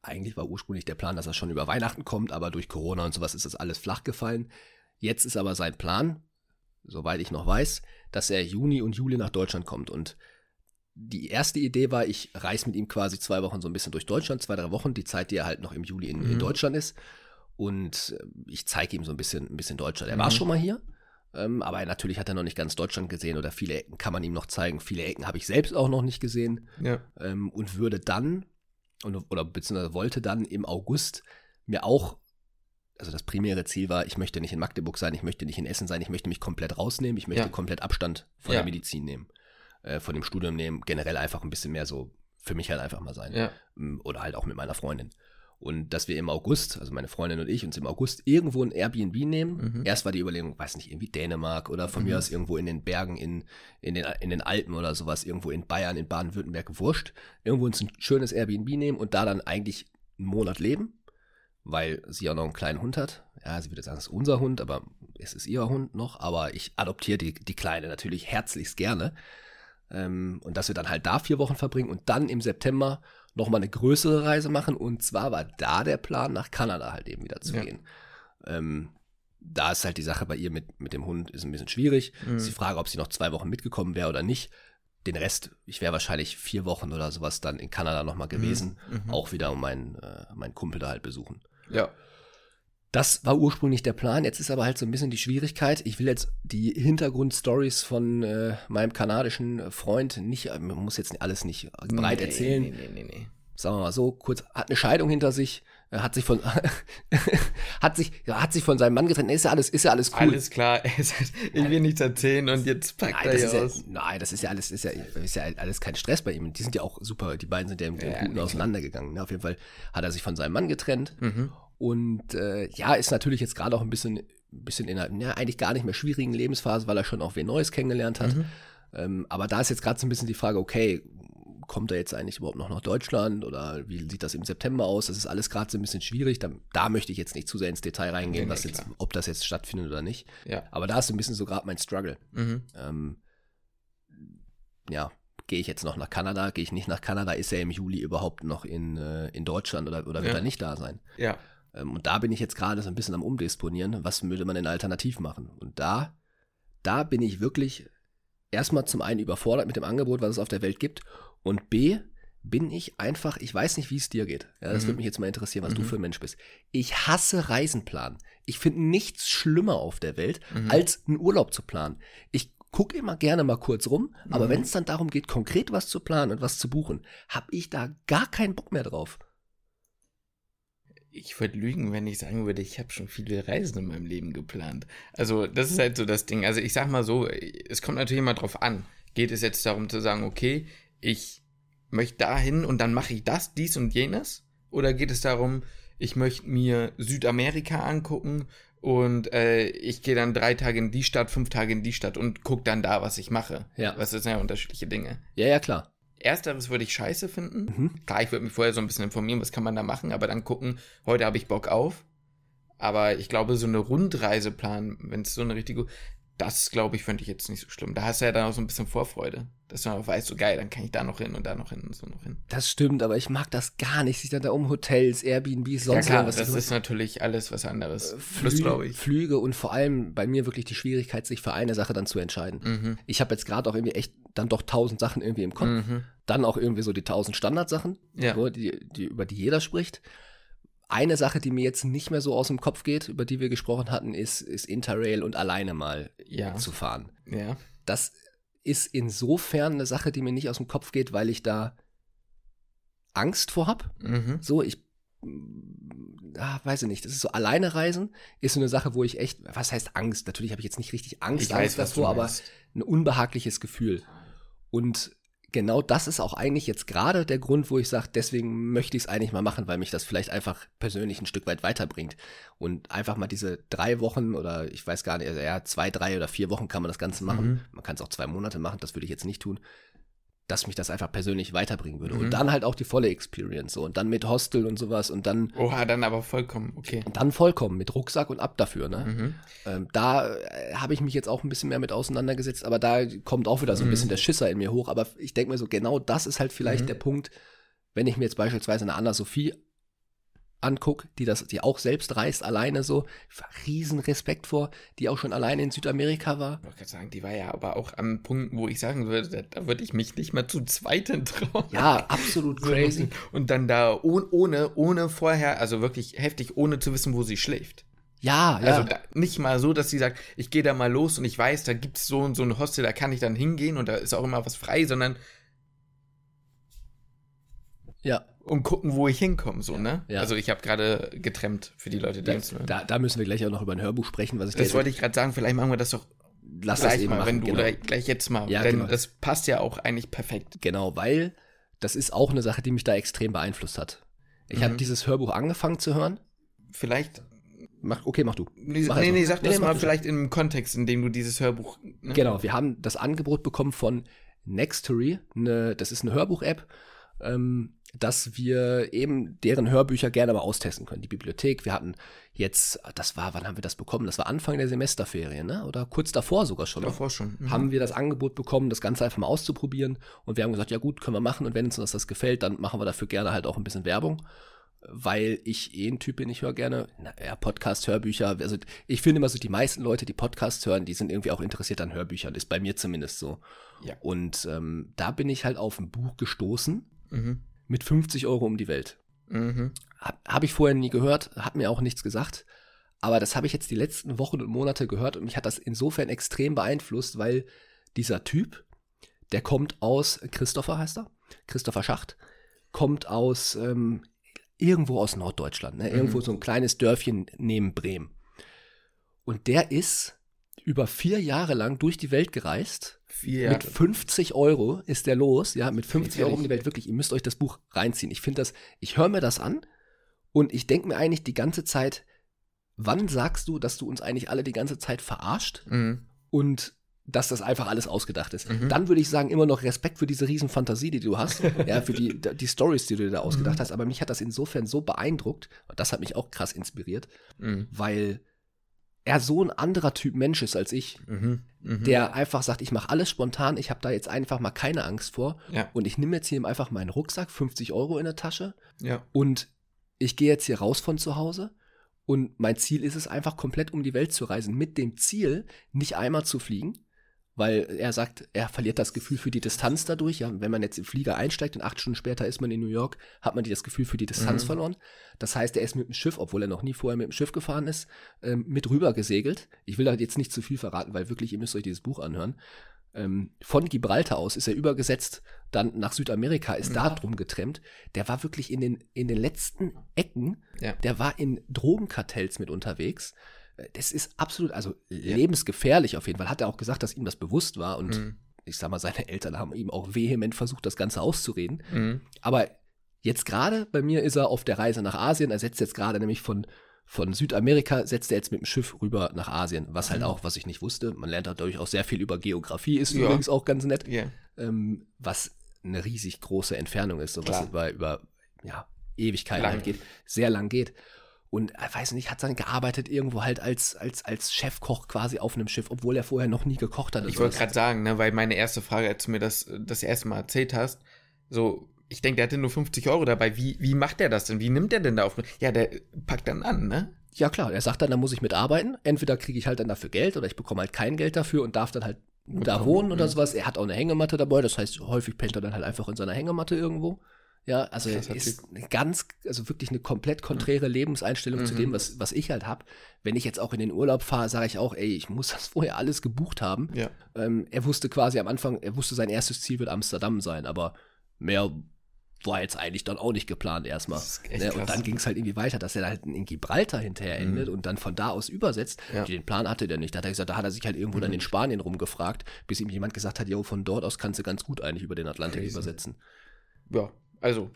Eigentlich war ursprünglich der Plan, dass er schon über Weihnachten kommt, aber durch Corona und sowas ist das alles flach gefallen. Jetzt ist aber sein Plan, soweit ich noch weiß, dass er Juni und Juli nach Deutschland kommt. Und die erste Idee war, ich reise mit ihm quasi zwei Wochen so ein bisschen durch Deutschland, zwei, drei Wochen, die Zeit, die er halt noch im Juli in, mhm. in Deutschland ist. Und äh, ich zeige ihm so ein bisschen, ein bisschen Deutschland. Er mhm. war schon mal hier, ähm, aber natürlich hat er noch nicht ganz Deutschland gesehen oder viele Ecken kann man ihm noch zeigen. Viele Ecken habe ich selbst auch noch nicht gesehen. Ja. Ähm, und würde dann, und, oder beziehungsweise wollte dann im August mir auch also das primäre Ziel war, ich möchte nicht in Magdeburg sein, ich möchte nicht in Essen sein, ich möchte mich komplett rausnehmen, ich möchte Ja. komplett Abstand von Ja. der Medizin nehmen, äh, von dem Studium nehmen, generell einfach ein bisschen mehr so für mich halt einfach mal sein. Ja. Ähm, Oder halt auch mit meiner Freundin. Und dass wir im August, also meine Freundin und ich, uns im August irgendwo ein Airbnb nehmen. Mhm. Erst war die Überlegung, weiß nicht, irgendwie Dänemark oder von mir Mhm. aus irgendwo in den Bergen, in, in, den, in den Alpen oder sowas, irgendwo in Bayern, in Baden-Württemberg, wurscht. Irgendwo uns ein schönes Airbnb nehmen und da dann eigentlich einen Monat leben, weil sie auch noch einen kleinen Hund hat. Ja, sie würde sagen, es ist unser Hund, aber es ist ihr Hund noch. Aber ich adoptiere die, die Kleine natürlich herzlichst gerne. Ähm, und dass wir dann halt da vier Wochen verbringen und dann im September nochmal eine größere Reise machen. Und zwar war da der Plan, nach Kanada halt eben wieder zu Ja. gehen. Ähm, da ist halt die Sache bei ihr mit, mit dem Hund ist ein bisschen schwierig. Mhm. Ist die Frage, ob sie noch zwei Wochen mitgekommen wäre oder nicht. Den Rest, ich wäre wahrscheinlich vier Wochen oder sowas dann in Kanada nochmal gewesen. Mhm. Auch wieder um meinen, äh, meinen Kumpel da halt besuchen. Ja. Das war ursprünglich der Plan. Jetzt ist aber halt so ein bisschen die Schwierigkeit. Ich will jetzt die Hintergrundstories von äh, meinem kanadischen Freund nicht, äh, man muss jetzt alles nicht breit Nee, erzählen. Nee, nee, nee, nee. Sagen wir mal so, kurz, hat eine Scheidung hinter sich, äh, hat sich von, hat sich, hat sich von seinem Mann getrennt. Ist ja alles, ist ja alles cool. Alles klar, ich will nichts erzählen und jetzt packt Nein er das, ist ja, aus. nein, das ist ja alles, ist ja, ist ja alles kein Stress bei ihm. Die sind ja auch super, die beiden sind ja im, Ja, Guten auseinandergegangen. Ne? Auf jeden Fall hat er sich von seinem Mann getrennt. Mhm. Und äh, ja, ist natürlich jetzt gerade auch ein bisschen, ein bisschen in einer ja, eigentlich gar nicht mehr schwierigen Lebensphase, weil er schon auch wen Neues kennengelernt hat. Mhm. Ähm, aber da ist jetzt gerade so ein bisschen die Frage, okay, kommt er jetzt eigentlich überhaupt noch nach Deutschland oder wie sieht das im September aus? Das ist alles gerade so ein bisschen schwierig. Da, da möchte ich jetzt nicht zu sehr ins Detail reingehen, Nee, nee, was jetzt, ob das jetzt stattfindet oder nicht. Ja. Aber da ist so ein bisschen so gerade mein Struggle. Mhm. Ähm, ja, gehe ich jetzt noch nach Kanada, gehe ich nicht nach Kanada, ist er im Juli überhaupt noch in, äh, in Deutschland oder, oder wird Ja. er nicht da sein? Ja. Ähm, und da bin ich jetzt gerade so ein bisschen am Umdisponieren. Was würde man denn alternativ machen? Und da, da bin ich wirklich erstmal zum einen überfordert mit dem Angebot, was es auf der Welt gibt. Und B, bin ich einfach, ich weiß nicht, wie es dir geht. Ja, das Mhm. würde mich jetzt mal interessieren, was du Mhm. für ein Mensch bist. Ich hasse Reisenplan. Ich finde nichts schlimmer auf der Welt, Mhm. als einen Urlaub zu planen. Ich gucke immer gerne mal kurz rum, aber Mhm. wenn es dann darum geht, konkret was zu planen und was zu buchen, habe ich da gar keinen Bock mehr drauf. Ich würde lügen, wenn ich sagen würde, ich habe schon viele Reisen in meinem Leben geplant. Also, das ist halt so das Ding. Also, ich sag mal so, es kommt natürlich immer drauf an. Geht es jetzt darum zu sagen, okay, ich möchte dahin und dann mache ich das, dies und jenes? Oder geht es darum, ich möchte mir Südamerika angucken und äh, ich gehe dann drei Tage in die Stadt, fünf Tage in die Stadt und gucke dann da, was ich mache? Ja. Was sind ja unterschiedliche Dinge. Ja, ja, klar. Ersteres würde ich scheiße finden. Mhm. Klar, ich würde mich vorher so ein bisschen informieren, was kann man da machen, aber dann gucken, heute habe ich Bock auf. Aber ich glaube, so eine Rundreiseplan, wenn es so eine richtige, das glaube ich, fände ich jetzt nicht so schlimm. Da hast du ja dann auch so ein bisschen Vorfreude, dass auch weißt, so geil, dann kann ich da noch hin und da noch hin und so noch hin. Das stimmt, aber ich mag das gar nicht. Sich dann da um Hotels, Airbnbs, sonst ja, klar, irgendwas. das ist natürlich alles was anderes. Plus, Flüge, glaube ich. Flüge und vor allem bei mir wirklich die Schwierigkeit, sich für eine Sache dann zu entscheiden. Mhm. Ich habe jetzt gerade auch irgendwie echt dann doch tausend Sachen irgendwie im Kopf. Mhm. Dann auch irgendwie so die tausend Standardsachen, Ja. so, die, die, über die jeder spricht. Eine Sache, die mir jetzt nicht mehr so aus dem Kopf geht, über die wir gesprochen hatten, ist, ist Interrail und alleine mal Ja. zu fahren. Ja. Das ist insofern eine Sache, die mir nicht aus dem Kopf geht, weil ich da Angst vor habe. Mhm. So, ich mm, ah, weiß ich nicht, das ist so alleine reisen, ist so eine Sache, wo ich echt, was heißt Angst? Natürlich habe ich jetzt nicht richtig Angst, Ich Angst weiß, davor, aber ein unbehagliches Gefühl. Und genau das ist auch eigentlich jetzt gerade der Grund, wo ich sage, deswegen möchte ich es eigentlich mal machen, weil mich das vielleicht einfach persönlich ein Stück weit weiterbringt. Und einfach mal diese drei Wochen oder ich weiß gar nicht, ja, zwei, drei oder vier Wochen kann man das Ganze machen. Mhm. Man kann es auch zwei Monate machen, das würde ich jetzt nicht tun. Dass mich das einfach persönlich weiterbringen würde. Mhm. Und dann halt auch die volle Experience. So. Und dann mit Hostel und sowas und dann Oha, dann aber vollkommen, okay. und dann vollkommen mit Rucksack und ab dafür. Ne? Mhm. Ähm, da äh, habe ich mich jetzt auch ein bisschen mehr mit auseinandergesetzt, aber da kommt auch wieder so ein Mhm. bisschen der Schisser in mir hoch. Aber ich denke mir so, genau das ist halt vielleicht Mhm. der Punkt, wenn ich mir jetzt beispielsweise eine Anna-Sophie angucke, die das, die auch selbst reist, alleine so, riesen Respekt vor, die auch schon alleine in Südamerika war. Ich wollte gerade sagen, die war ja aber auch am Punkt, wo ich sagen würde, da, würde ich mich nicht mal zu zweiten trauen. Ja, absolut So, crazy. Und dann da ohne, ohne, ohne vorher, also wirklich heftig, ohne zu wissen, wo sie schläft. Ja, ja. Also nicht mal so, dass sie sagt, ich gehe da mal los und ich weiß, da gibt es so und so ein Hostel, da kann ich dann hingehen und da ist auch immer was frei, sondern ja. Und gucken, wo ich hinkomme, so, ne? Ja. Also ich habe gerade getrennt für die Leute, die uns hören. Da, da müssen wir gleich auch noch über ein Hörbuch sprechen, was ich Das wollte ich gerade sagen, vielleicht machen wir das doch lass das gleich eben mal, machen, wenn du genau. oder gleich jetzt mal. Ja, denn genau. das passt ja auch eigentlich perfekt. Genau, weil das ist auch eine Sache, die mich da extrem beeinflusst hat. Ich Mhm. habe dieses Hörbuch angefangen zu hören. Vielleicht. Mach, okay, mach du. Nee, Mach nee, nee, sag Nee, das mach mal vielleicht einem Kontext, in dem du dieses Hörbuch. Ne? Genau, wir haben das Angebot bekommen von Nextory. Eine, das ist eine Hörbuch-App, ähm, dass wir eben deren Hörbücher gerne mal austesten können. Die Bibliothek, wir hatten jetzt, das war, wann haben wir das bekommen? Das war Anfang der Semesterferien, ne? Oder kurz davor sogar schon. Davor schon. Mhm. haben wir das Angebot bekommen, das Ganze einfach mal auszuprobieren. Und wir haben gesagt, ja gut, können wir machen. Und wenn uns das gefällt, dann machen wir dafür gerne halt auch ein bisschen Werbung. Weil ich eh ein Typ bin, ich höre gerne na, ja, Podcast, Hörbücher. Also ich finde immer so, die meisten Leute, die Podcasts hören, die sind irgendwie auch interessiert an Hörbüchern. Ist bei mir zumindest so. Ja. Und ähm, da bin ich halt auf ein Buch gestoßen Mhm. Mit 50 Euro um die Welt. Mhm. Habe hab ich vorher nie gehört, hat mir auch nichts gesagt. Aber das habe ich jetzt die letzten Wochen und Monate gehört und mich hat das insofern extrem beeinflusst, weil dieser Typ, der kommt aus, Christopher heißt er, Christopher Schacht, kommt aus ähm, irgendwo aus Norddeutschland, ne? irgendwo so ein kleines Dörfchen neben Bremen. Und der ist über vier Jahre lang durch die Welt gereist. Vier Mit Jahre. 50 Euro ist der los, ja, mit 50 Ehrlich? Euro um die Welt. Wirklich, ihr müsst euch das Buch reinziehen. Ich finde das, ich höre mir das an und ich denke mir eigentlich die ganze Zeit, wann sagst du, dass du uns eigentlich alle die ganze Zeit verarscht Mhm. und dass das einfach alles ausgedacht ist? Mhm. Dann würde ich sagen, immer noch Respekt für diese riesen Fantasie, die du hast, ja, für die, die Stories, die du dir da ausgedacht Mhm. hast. Aber mich hat das insofern so beeindruckt, und das hat mich auch krass inspiriert, Mhm. weil er so ein anderer Typ Mensch ist als ich Mhm. Mhm. der einfach sagt, ich mache alles spontan, ich habe da jetzt einfach mal keine Angst vor Ja. und ich nehme jetzt hier einfach meinen Rucksack, 50 Euro in der Tasche Ja. und ich gehe jetzt hier raus von zu Hause und mein Ziel ist es einfach komplett um die Welt zu reisen, mit dem Ziel, nicht einmal zu fliegen, weil er sagt, er verliert das Gefühl für die Distanz dadurch. Ja, wenn man jetzt im Flieger einsteigt und acht Stunden später ist man in New York, hat man das Gefühl für die Distanz Mhm. verloren. Das heißt, er ist mit dem Schiff, obwohl er noch nie vorher mit dem Schiff gefahren ist, ähm, mit rüber gesegelt. Ich will da jetzt nicht zu viel verraten, weil wirklich, ihr müsst euch dieses Buch anhören. Ähm, von Gibraltar aus ist er übergesetzt, dann nach Südamerika, ist Mhm. da drum getrennt. Der war wirklich in den, in den letzten Ecken, Ja. der war in Drogenkartells mit unterwegs. Äh, Das ist absolut, also lebensgefährlich auf jeden Fall. Hat er auch gesagt, dass ihm das bewusst war und Mhm. ich sag mal, seine Eltern haben ihm auch vehement versucht, das Ganze auszureden. Mhm. Aber jetzt gerade bei mir ist er auf der Reise nach Asien. Er setzt jetzt gerade nämlich von, von Südamerika, setzt er jetzt mit dem Schiff rüber nach Asien. Was halt Mhm. auch, was ich nicht wusste. Man lernt dadurch auch sehr viel über Geografie, ist Ja. übrigens auch ganz nett. Ja. Ähm, was eine riesig große Entfernung ist, so was über, über ja, Ewigkeiten Lang. halt geht, sehr lang geht. Und er weiß nicht, hat dann gearbeitet irgendwo halt als, als, als Chefkoch quasi auf einem Schiff, obwohl er vorher noch nie gekocht hat. Ich wollte gerade sagen, ne, weil meine erste Frage, als du mir das das erste Mal erzählt hast, so, ich denke, der hatte nur 50 Euro dabei. Wie, wie macht der das denn? Wie nimmt der denn da auf? Ja, der packt dann an, ne? Ja, klar, er sagt dann, da muss ich mitarbeiten. Entweder kriege ich halt dann dafür Geld oder ich bekomme halt kein Geld dafür und darf dann halt da Bekommen, wohnen oder mhm. sowas. Er hat auch eine Hängematte dabei, das heißt, häufig pennt er dann halt einfach in seiner Hängematte irgendwo. Ja, also ist eine ganz, also wirklich eine komplett konträre Lebenseinstellung zu Mhm. dem, was, was ich halt habe. Wenn ich jetzt auch in den Urlaub fahre, sage ich auch, ey, ich muss das vorher alles gebucht haben. Ja. Ähm, er wusste quasi am Anfang, er wusste, sein erstes Ziel wird Amsterdam sein, aber mehr war jetzt eigentlich dann auch nicht geplant erstmal. Ne? Und dann ging es halt irgendwie weiter, dass er halt in Gibraltar hinterher Mhm. endet und dann von da aus übersetzt. Ja. Den Plan hatte der nicht. Da hat er gesagt, da hat er sich halt irgendwo dann Mhm. in Spanien rumgefragt, bis ihm jemand gesagt hat, jo, von dort aus kannst du ganz gut eigentlich über den Atlantik Crazy. übersetzen. Ja, also,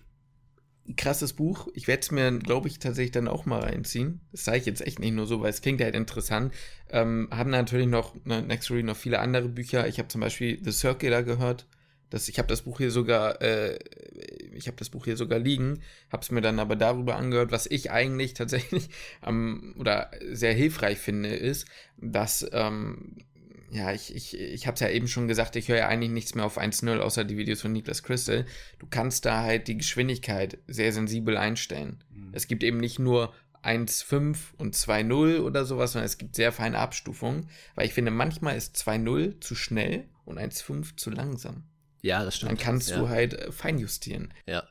krasses Buch. Ich werde es mir, glaube ich, tatsächlich dann auch mal reinziehen. Das sage ich jetzt echt nicht nur so, weil es klingt halt interessant. Ähm, haben natürlich noch, ne, Next Story noch viele andere Bücher. Ich habe zum Beispiel The Circular gehört. Das, ich habe das Buch hier sogar, äh, ich habe das Buch hier sogar liegen, habe es mir dann aber darüber angehört, was ich eigentlich tatsächlich am oder sehr hilfreich finde, ist, dass ähm, ja, ich, ich, ich habe es ja eben schon gesagt, ich höre ja eigentlich nichts mehr auf 1.0, außer die Videos von Niklas Crystal. Du kannst da halt die Geschwindigkeit sehr sensibel einstellen. Es gibt eben nicht nur 1.5 und 2.0 oder sowas, sondern es gibt sehr feine Abstufungen, weil ich finde, manchmal ist 2.0 zu schnell und 1.5 zu langsam. Ja, das stimmt. Dann kannst ja. du halt äh, feinjustieren. Ja.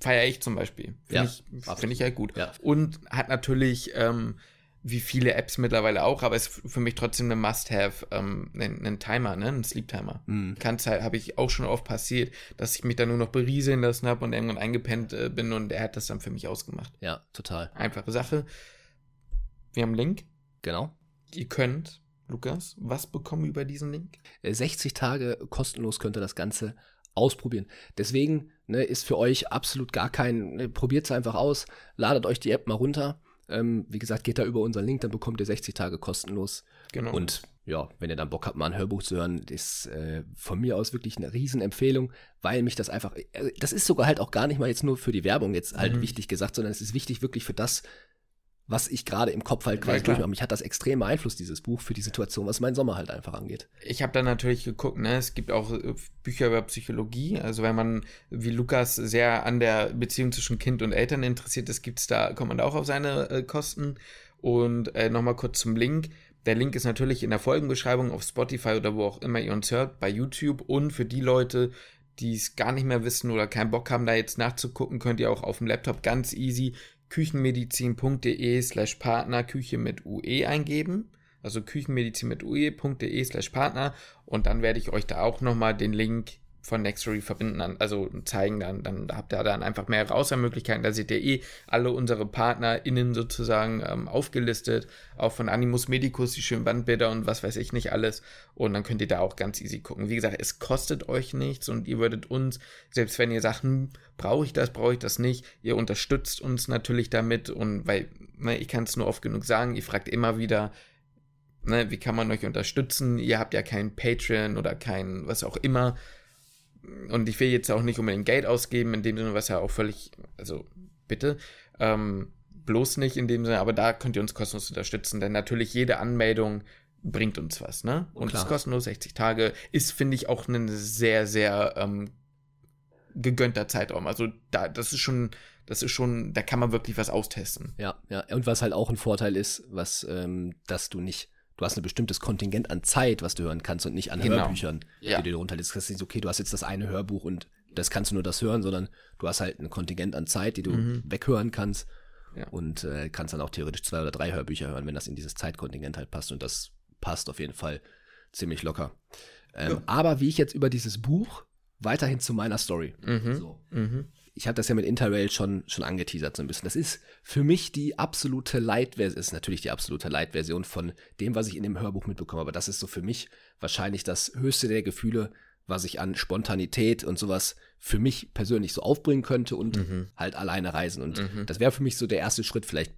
Feier ich zum Beispiel. Finde Ja, ich, find ich halt gut. Ja. Und hat natürlich ähm, wie viele Apps mittlerweile auch, aber es ist für mich trotzdem eine Must-Have, ähm, ein, ein, Timer, ne, ein Sleep-Timer. Mhm. Kann's halt, habe ich auch schon oft passiert, dass ich mich dann nur noch berieseln lassen habe und irgendwann eingepennt äh, bin und er hat das dann für mich ausgemacht. Ja, total. Einfache Sache. Wir haben einen Link. Genau. Ihr könnt, Lukas, was bekommen über diesen Link? 60 äh, Tage kostenlos könnt ihr das Ganze ausprobieren. Deswegen ne, ist für euch absolut gar kein, ne, probiert es einfach aus, ladet euch die App mal runter ähm, wie gesagt, geht da über unseren Link, dann bekommt ihr 60 Tage kostenlos. Genau. Und ja, wenn ihr dann Bock habt, mal ein Hörbuch zu hören, ist äh, von mir aus wirklich eine Riesenempfehlung, weil mich das einfach, äh, das ist sogar halt auch gar nicht mal jetzt nur für die Werbung jetzt halt mhm. wichtig gesagt, sondern es ist wichtig wirklich für das, was ich gerade im Kopf halt quasi ja, durchmache. Mich hat das extrem beeinflusst, dieses Buch, für die Situation, was mein Sommer halt einfach angeht. Ich habe dann natürlich geguckt, ne, es gibt auch äh, Bücher über Psychologie. Also wenn man, wie Lukas, sehr an der Beziehung zwischen Kind und Eltern interessiert ist, gibt's da, kommt man da auch auf seine äh, Kosten. Und äh, nochmal kurz zum Link. Der Link ist natürlich in der Folgenbeschreibung auf Spotify oder wo auch immer ihr uns hört, bei YouTube. Und für die Leute, die es gar nicht mehr wissen oder keinen Bock haben, da jetzt nachzugucken, könnt ihr auch auf dem Laptop ganz easy küchenmedizin.de slash Partner Küche mit UE eingeben. Also küchenmedizin mit UE.de slash Partner. Und dann werde ich euch da auch nochmal den Link von Nextory verbinden, also zeigen dann, dann habt ihr dann einfach mehrere Auswahlmöglichkeiten. Da seht ihr eh alle unsere PartnerInnen sozusagen ähm, aufgelistet, auch von Animus Medicus, die schönen Wandbilder und was weiß ich nicht alles. Und dann könnt ihr da auch ganz easy gucken. Wie gesagt, es kostet euch nichts und ihr würdet uns, selbst wenn ihr sagt, hm, brauche ich das, brauche ich das nicht, ihr unterstützt uns natürlich damit und weil, ne, ich kann es nur oft genug sagen, ihr fragt immer wieder, ne, wie kann man euch unterstützen? Ihr habt ja kein Patreon oder kein was auch immer und ich will jetzt auch nicht unbedingt Geld ausgeben, in dem Sinne, was ja auch völlig, also bitte, ähm, bloß nicht in dem Sinne, aber da könnt ihr uns kostenlos unterstützen, denn natürlich jede Anmeldung bringt uns was, ne? Und es ist kostenlos, 60 Tage, ist, finde ich, auch ein sehr, sehr ähm, gegönnter Zeitraum. Also da, das ist schon, das ist schon, da kann man wirklich was austesten. Ja, ja. Und was halt auch ein Vorteil ist, was, ähm, dass du nicht du hast ein bestimmtes Kontingent an Zeit, was du hören kannst und nicht an genau. Hörbüchern, ja. die du runterlädst. Das ist nicht okay, du hast jetzt das eine Hörbuch und das kannst du nur das hören, sondern du hast halt ein Kontingent an Zeit, die du mhm. weghören kannst ja. und äh, kannst dann auch theoretisch zwei oder drei Hörbücher hören, wenn das in dieses Zeitkontingent halt passt und das passt auf jeden Fall ziemlich locker. Ähm, ja. Aber wie ich jetzt über dieses Buch weiterhin zu meiner Story. Mhm. So. Mhm ich habe das ja mit Interrail schon, schon angeteasert so ein bisschen. Das ist für mich die absolute Light-Version, ist natürlich die absolute Light-Version von dem, was ich in dem Hörbuch mitbekomme. Aber das ist so für mich wahrscheinlich das höchste der Gefühle, was ich an Spontanität und sowas für mich persönlich so aufbringen könnte und mhm. halt alleine reisen. Und mhm. das wäre für mich so der erste Schritt. Vielleicht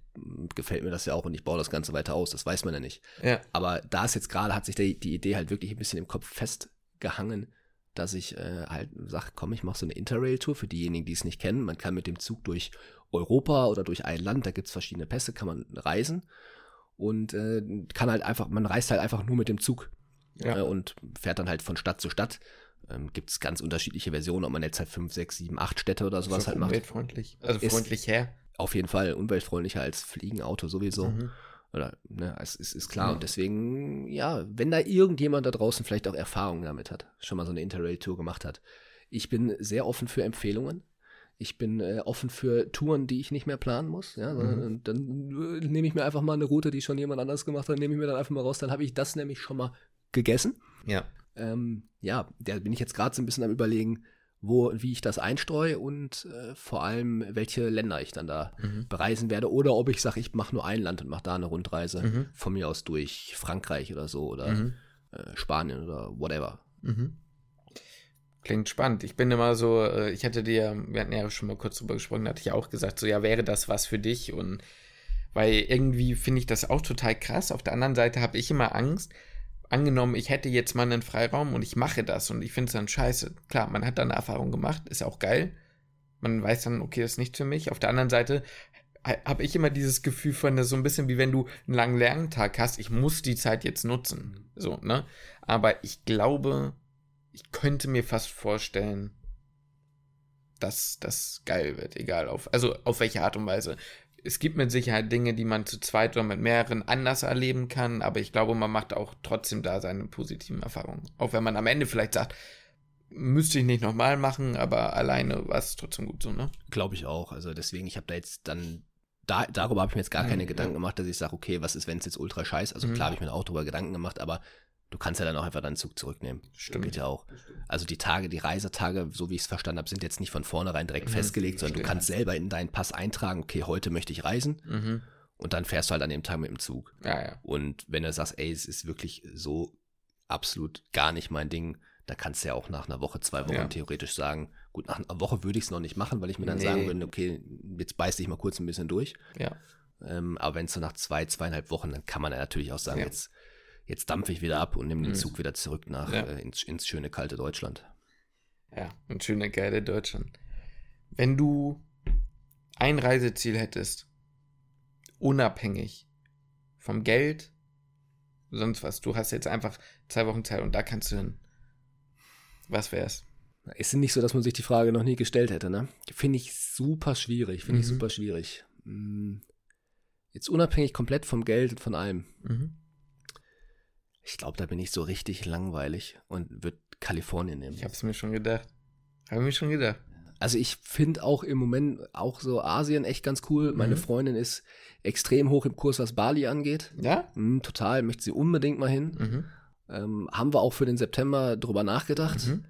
gefällt mir das ja auch und ich baue das Ganze weiter aus. Das weiß man ja nicht. Ja. Aber da ist jetzt gerade, hat sich die, die Idee halt wirklich ein bisschen im Kopf festgehangen dass ich äh, halt sage, komm, ich mache so eine Interrail-Tour für diejenigen, die es nicht kennen. Man kann mit dem Zug durch Europa oder durch ein Land, da gibt es verschiedene Pässe, kann man reisen und äh, kann halt einfach, man reist halt einfach nur mit dem Zug ja. äh, und fährt dann halt von Stadt zu Stadt. Ähm, gibt es ganz unterschiedliche Versionen, ob man jetzt halt 5, 6, 7, 8 Städte oder sowas halt macht. Umweltfreundlich, also freundlich her. Auf jeden Fall umweltfreundlicher als Fliegen, Auto sowieso. Mhm. Oder, ne, es ist, ist klar. Ja. Und deswegen, ja, wenn da irgendjemand da draußen vielleicht auch Erfahrungen damit hat, schon mal so eine Interrail-Tour gemacht hat. Ich bin sehr offen für Empfehlungen. Ich bin äh, offen für Touren, die ich nicht mehr planen muss. Ja, mhm. dann äh, nehme ich mir einfach mal eine Route, die schon jemand anders gemacht hat, nehme ich mir dann einfach mal raus. Dann habe ich das nämlich schon mal gegessen. Ja. Ähm, ja, da bin ich jetzt gerade so ein bisschen am überlegen, wo, wie ich das einstreue und äh, vor allem, welche Länder ich dann da mhm. bereisen werde. Oder ob ich sage, ich mache nur ein Land und mache da eine Rundreise mhm. von mir aus durch Frankreich oder so oder mhm. äh, Spanien oder whatever. Mhm. Klingt spannend. Ich bin immer so, äh, ich hatte dir, wir hatten ja schon mal kurz drüber gesprochen, da hatte ich ja auch gesagt, so ja, wäre das was für dich? Und weil irgendwie finde ich das auch total krass. Auf der anderen Seite habe ich immer Angst, angenommen, ich hätte jetzt mal einen Freiraum und ich mache das und ich finde es dann scheiße. Klar, man hat dann eine Erfahrung gemacht, ist auch geil. Man weiß dann, okay, das ist nicht für mich. Auf der anderen Seite habe ich immer dieses Gefühl von, so ein bisschen wie wenn du einen langen Lerntag hast, ich muss die Zeit jetzt nutzen. So, ne? Aber ich glaube, ich könnte mir fast vorstellen, dass das geil wird, egal auf, also auf welche Art und Weise es gibt mit Sicherheit Dinge, die man zu zweit oder mit mehreren anders erleben kann, aber ich glaube, man macht auch trotzdem da seine positiven Erfahrungen. Auch wenn man am Ende vielleicht sagt, müsste ich nicht nochmal machen, aber alleine war es trotzdem gut so, ne? Glaube ich auch. Also deswegen, ich habe da jetzt dann da, darüber habe ich mir jetzt gar keine ja, Gedanken gemacht, dass ich sage, okay, was ist, wenn es jetzt ultra scheiß? Also mhm. klar habe ich mir auch darüber Gedanken gemacht, aber du kannst ja dann auch einfach deinen Zug zurücknehmen. Stimmt. Geht ja auch. Also die Tage, die Reisetage, so wie ich es verstanden habe, sind jetzt nicht von vornherein direkt mhm. festgelegt, sondern Stimmt. du kannst selber in deinen Pass eintragen, okay, heute möchte ich reisen. Mhm. Und dann fährst du halt an dem Tag mit dem Zug. Ja, ja. Und wenn du sagst, ey, es ist wirklich so absolut gar nicht mein Ding, da kannst du ja auch nach einer Woche, zwei Wochen ja. theoretisch sagen, gut, nach einer Woche würde ich es noch nicht machen, weil ich mir dann nee. sagen würde, okay, jetzt beiß dich mal kurz ein bisschen durch. Ja. Ähm, aber wenn es so nach zwei, zweieinhalb Wochen, dann kann man ja natürlich auch sagen, ja. jetzt, jetzt dampfe ich wieder ab und nehme den mhm. Zug wieder zurück nach ja. äh, ins, ins schöne kalte Deutschland. Ja, ein schöne geile Deutschland. Wenn du ein Reiseziel hättest, unabhängig vom Geld, sonst was, du hast jetzt einfach zwei Wochen Zeit und da kannst du hin. Was wär's? Ist nicht so, dass man sich die Frage noch nie gestellt hätte, ne? Finde ich super schwierig, finde mhm. ich super schwierig. Hm. Jetzt unabhängig komplett vom Geld und von allem. Mhm. Ich glaube, da bin ich so richtig langweilig und würde Kalifornien nehmen. Ich habe es mir schon gedacht. Habe mir schon gedacht. Also ich finde auch im Moment auch so Asien echt ganz cool. Meine mhm. Freundin ist extrem hoch im Kurs, was Bali angeht. Ja? Mhm, total, möchte sie unbedingt mal hin. Mhm. Ähm, haben wir auch für den September drüber nachgedacht. Mhm.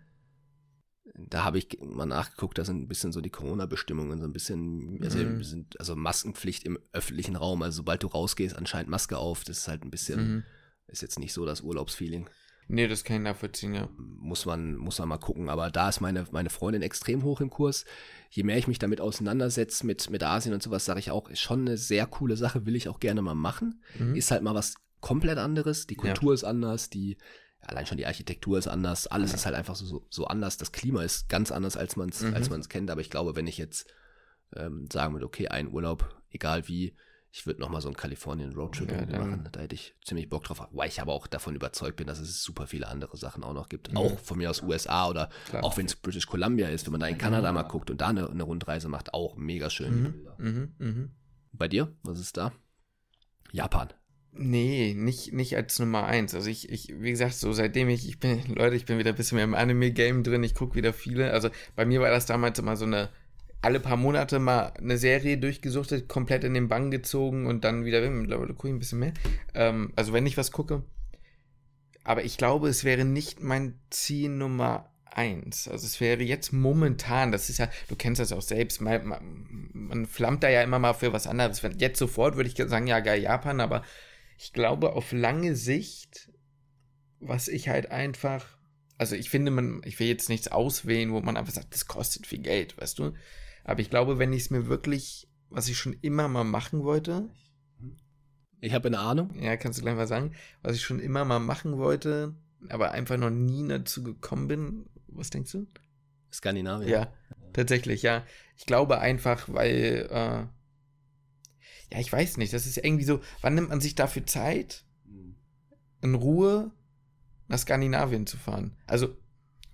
Da habe ich mal nachgeguckt, da sind ein bisschen so die Corona-Bestimmungen, so ein bisschen, also, mhm. sind, also Maskenpflicht im öffentlichen Raum, also sobald du rausgehst, anscheinend Maske auf, das ist halt ein bisschen, mhm. Ist jetzt nicht so das Urlaubsfeeling. Nee, das kann ich nachvollziehen, ja. Muss man, muss man mal gucken. Aber da ist meine, meine Freundin extrem hoch im Kurs. Je mehr ich mich damit auseinandersetze, mit, mit Asien und sowas, sage ich auch, ist schon eine sehr coole Sache, will ich auch gerne mal machen. Mhm. Ist halt mal was komplett anderes. Die Kultur ja. ist anders, die, allein schon die Architektur ist anders. Alles ja. ist halt einfach so, so anders. Das Klima ist ganz anders, als man es mhm. als man's kennt. Aber ich glaube, wenn ich jetzt ähm, sagen würde, okay, ein Urlaub, egal wie, ich würde nochmal so einen Kalifornien Roadtrip ja, machen. Da hätte ich ziemlich Bock drauf. Weil ich aber auch davon überzeugt bin, dass es super viele andere Sachen auch noch gibt. Ja. Auch von mir aus USA oder Klar. auch wenn es British Columbia ist, wenn man da in Kanada ja. mal guckt und da eine, eine, Rundreise macht, auch mega schön. Mhm. Mhm. Mhm. Bei dir? Was ist da? Japan. Nee, nicht, nicht als Nummer eins. Also ich, ich, wie gesagt, so seitdem ich, ich bin, Leute, ich bin wieder ein bisschen mehr im Anime-Game drin, ich gucke wieder viele. Also bei mir war das damals immer so eine alle paar Monate mal eine Serie durchgesuchtet, komplett in den Bann gezogen und dann wieder, mittlerweile gucke ich ein bisschen mehr. Ähm, also wenn ich was gucke. Aber ich glaube, es wäre nicht mein Ziel Nummer eins. Also es wäre jetzt momentan, das ist ja, du kennst das auch selbst, man, man, man flammt da ja immer mal für was anderes. Jetzt sofort würde ich sagen, ja, geil, Japan, aber ich glaube, auf lange Sicht, was ich halt einfach, also ich finde, man, ich will jetzt nichts auswählen, wo man einfach sagt, das kostet viel Geld, weißt du? Aber ich glaube, wenn ich es mir wirklich, was ich schon immer mal machen wollte. Ich habe eine Ahnung. Ja, kannst du gleich mal sagen. Was ich schon immer mal machen wollte, aber einfach noch nie dazu gekommen bin. Was denkst du? Skandinavien. Ja, tatsächlich, ja. Ich glaube einfach, weil, äh, ja, ich weiß nicht, das ist irgendwie so, wann nimmt man sich dafür Zeit, in Ruhe nach Skandinavien zu fahren? Also,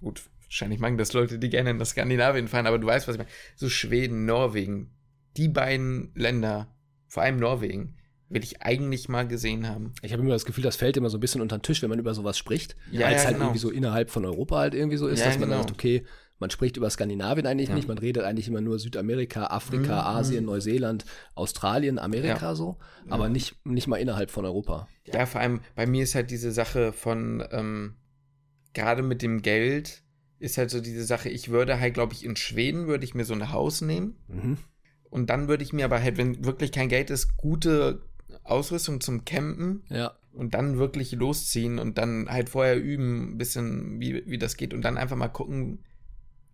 gut, Wahrscheinlich machen das Leute, die gerne nach Skandinavien fahren, aber du weißt, was ich meine. So Schweden, Norwegen, die beiden Länder, vor allem Norwegen, will ich eigentlich mal gesehen haben. Ich habe immer das Gefühl, das fällt immer so ein bisschen unter den Tisch, wenn man über sowas spricht. Ja, Weil es halt genau. irgendwie so innerhalb von Europa halt irgendwie so ist, ja, dass man genau. sagt, okay, man spricht über Skandinavien eigentlich ja. nicht, man redet eigentlich immer nur Südamerika, Afrika, mhm. Asien, Neuseeland, Australien, Amerika ja. so, aber ja. nicht, nicht mal innerhalb von Europa. Ja, vor allem bei mir ist halt diese Sache von, ähm, gerade mit dem Geld, ist halt so diese Sache, ich würde halt, glaube ich, in Schweden würde ich mir so ein Haus nehmen. Mhm. Und dann würde ich mir aber halt, wenn wirklich kein Geld ist, gute Ausrüstung zum Campen. Ja. Und dann wirklich losziehen und dann halt vorher üben, ein bisschen, wie, wie das geht. Und dann einfach mal gucken,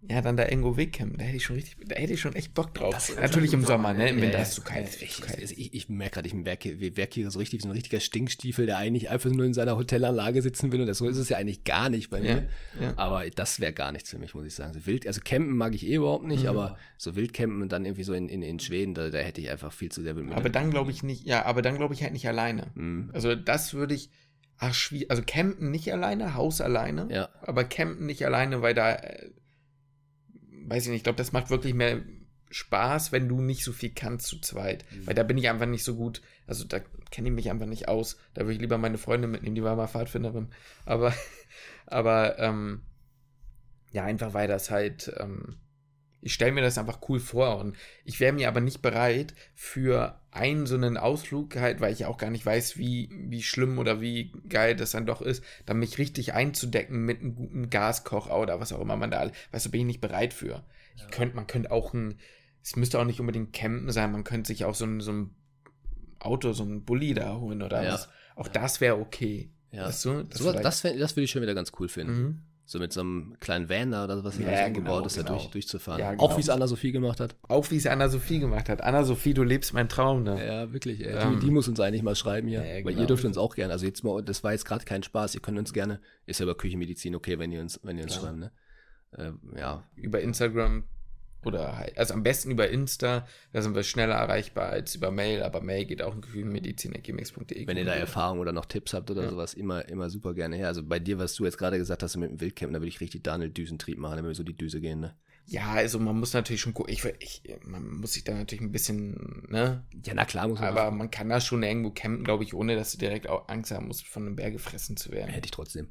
ja, dann da irgendwo wegcampen. Da hätte ich schon richtig, da hätte ich schon echt Bock drauf. Das Natürlich im Sommer, ne? Im Winter ja, hast du kalt. Ich, ich, ich merke gerade, ich werke, werke hier so richtig, so ein richtiger Stinkstiefel, der eigentlich einfach nur in seiner Hotelanlage sitzen will. Und das, so ist es ja eigentlich gar nicht bei mir. Ja, ja. Aber das wäre gar nichts für mich, muss ich sagen. So wild, also campen mag ich eh überhaupt nicht, mhm. aber so Wildcampen und dann irgendwie so in, in, in Schweden, da, da hätte ich einfach viel zu sehr mit. Aber dann glaube ich nicht, ja, aber dann glaube ich halt nicht alleine. Mhm. Also das würde ich, ach, schwierig, also campen nicht alleine, Haus alleine. Ja. Aber campen nicht alleine, weil da, äh, weiß ich nicht, ich glaube, das macht wirklich mehr Spaß, wenn du nicht so viel kannst zu zweit. Mhm. Weil da bin ich einfach nicht so gut. Also da kenne ich mich einfach nicht aus. Da würde ich lieber meine Freundin mitnehmen, die war mal Pfadfinderin. Aber, aber, ähm, ja, einfach weil das halt, ähm, Ich stelle mir das einfach cool vor und ich wäre mir aber nicht bereit für einen so einen Ausflug halt, weil ich ja auch gar nicht weiß, wie, wie schlimm oder wie geil das dann doch ist, dann mich richtig einzudecken mit einem guten Gaskocher oder was auch immer man da, weißt du, bin ich nicht bereit für. Ich könnte, man könnte auch ein, es müsste auch nicht unbedingt campen sein, man könnte sich auch so ein, so ein Auto, so ein Bulli da holen oder Ja. was. Auch das wäre okay. Ja. Weißt du? Das, so, das, das würde ich schon wieder ganz cool finden. Mhm. So mit so einem kleinen Van da oder was Ja, umgebaut genau, ist, da genau. durch, durchzufahren. Ja, Auch genau. wie es Anna-Sophie gemacht hat. Auch wie es Anna-Sophie gemacht hat. Anna-Sophie, du lebst meinen Traum, ne? Ja, wirklich. Ey. Ähm, die, die muss uns eigentlich mal schreiben hier. ja, Weil genau. ihr dürft uns auch gerne. Also jetzt mal, das war jetzt gerade kein Spaß. Ihr könnt uns gerne, ist ja über Küchenmedizin okay, wenn ihr uns, wenn ihr uns schreibt, ne? Äh, ja, Über Instagram oder halt, also am besten über Insta, da sind wir schneller erreichbar als über Mail, aber Mail geht auch in gefühlmedizin.gmx.de. wenn ihr da Erfahrung oder noch Tipps habt oder Ja. sowas, immer, immer super gerne her. Also bei dir, was du jetzt gerade gesagt hast mit dem Wildcamp, da würde ich richtig Daniel Düsentrieb machen, wenn wir so die Düse gehen, ne? Ja, also man muss natürlich schon gucken, ich, ich, man muss sich da natürlich ein bisschen, ne? Ja, na klar, muss man Aber man kann da schon irgendwo campen, glaube ich, ohne dass du direkt auch Angst haben musst, von einem Bär gefressen zu werden. Hätte ich trotzdem.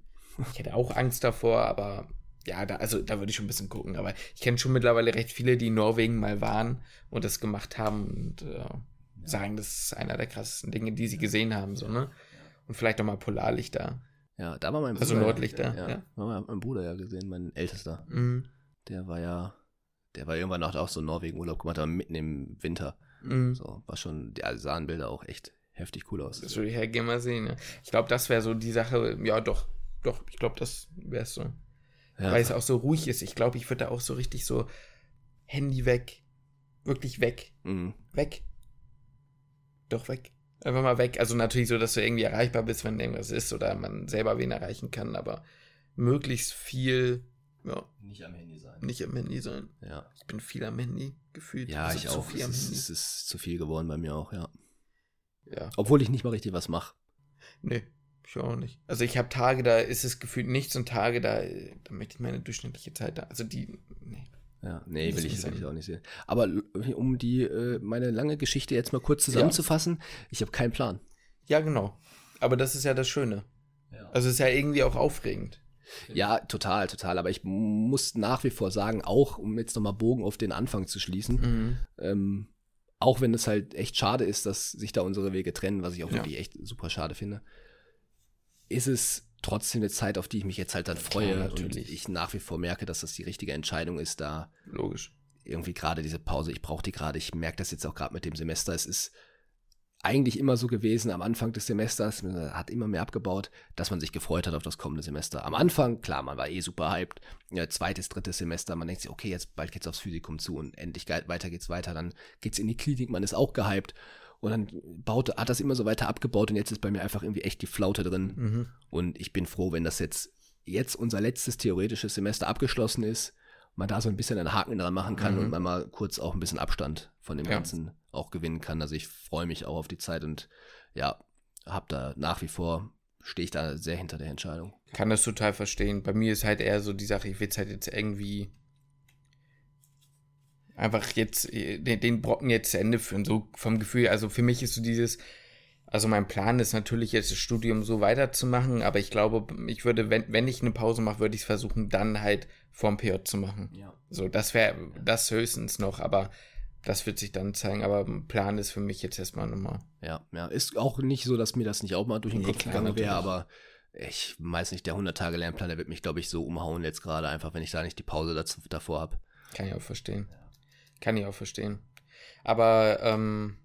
Ich hätte auch Angst davor, aber ja, da, also da würde ich schon ein bisschen gucken. Aber ich kenne schon mittlerweile recht viele, die in Norwegen mal waren und das gemacht haben und äh, sagen, das ist einer der krassesten Dinge, die sie gesehen haben, so, ne? Und vielleicht auch mal Polarlichter. Ja, da war mein Bruder. Also Nordlichter, Ja, ja. war mein, Bruder ja gesehen, mein Ältester. Mhm. Der war ja, der war irgendwann auch, auch so Norwegen-Urlaub gemacht, aber mitten im Winter. Mhm. So, war schon, ja, sahen Bilder auch echt heftig cool aus. Das würde ich ja gerne mal sehen. Ja. Ich glaube, das wäre so die Sache, ja doch, doch, ich glaube, das wäre es so. Ja, Weil es auch so ruhig ist. Ich glaube, ich würde da auch so richtig so Handy weg. Wirklich weg. mhm. Weg. Doch weg. Einfach mal weg. Also natürlich so, dass du irgendwie erreichbar bist, wenn irgendwas ist oder man selber wen erreichen kann, aber möglichst viel, ja, Nicht am Handy sein. nicht am Handy sein. Ja, Ich bin viel am Handy gefühlt. ja Also ich auch. viel Es ist, es ist zu viel geworden bei mir auch, ja. Ja. Obwohl ich nicht mal richtig was mache. Nee, ich auch nicht. Also ich habe Tage, da ist es gefühlt nichts und Tage, da, da möchte ich meine durchschnittliche Zeit da. Also die, nee. Ja, nee, will ich, nicht will ich sein. auch nicht sehen. Aber um die, äh, meine lange Geschichte jetzt mal kurz zusammenzufassen, ich habe keinen Plan. Ja, genau. Aber das ist ja das Schöne. Ja. Also es ist ja irgendwie auch aufregend. Ja, total, total. Aber ich muss nach wie vor sagen, auch um jetzt nochmal Bogen auf den Anfang zu schließen, Mhm. ähm, auch wenn es halt echt schade ist, dass sich da unsere Wege trennen, was ich auch Ja. wirklich echt super schade finde, ist es trotzdem eine Zeit, auf die ich mich jetzt halt dann freue und natürlich. ich nach wie vor merke, dass das die richtige Entscheidung ist, da Logisch. irgendwie gerade diese Pause, ich brauche die gerade, ich merke das jetzt auch gerade mit dem Semester, es ist eigentlich immer so gewesen am Anfang des Semesters, man hat immer mehr abgebaut, dass man sich gefreut hat auf das kommende Semester. Am Anfang, klar, man war eh super hyped, ja, zweites, drittes Semester, man denkt sich, okay, jetzt bald geht's aufs Physikum zu und endlich weiter geht's weiter, dann geht's in die Klinik, man ist auch gehypt und dann baute, hat das immer so weiter abgebaut und jetzt ist bei mir einfach irgendwie echt die Flaute drin Mhm. und ich bin froh, wenn das jetzt, jetzt unser letztes theoretisches Semester abgeschlossen ist, man da so ein bisschen einen Haken dran machen kann Mhm. und man mal kurz auch ein bisschen Abstand von dem Ja. Ganzen auch gewinnen kann. Also ich freue mich auch auf die Zeit und ja, hab da nach wie vor, stehe ich da sehr hinter der Entscheidung. Kann das total verstehen. Bei mir ist halt eher so die Sache, ich will es halt jetzt irgendwie einfach jetzt äh, den, den Brocken jetzt zu Ende führen. So vom Gefühl, also für mich ist so dieses, also mein Plan ist natürlich jetzt das Studium so weiterzumachen, aber ich glaube, ich würde, wenn, wenn ich eine Pause mache, würde ich es versuchen, dann halt vorm PJ zu machen. Ja. So, das wäre das höchstens noch, aber das wird sich dann zeigen. Aber Plan ist für mich jetzt erstmal nochmal. Ja, ja, ist auch nicht so, dass mir das nicht auch mal durch den Nee, Kopf gegangen wäre, aber ich weiß nicht, der 100-Tage-Lernplan, der wird mich, glaube ich, so umhauen jetzt gerade, einfach wenn ich da nicht die Pause dazu, davor habe. Kann ich auch verstehen. Kann ich auch verstehen. Aber ähm,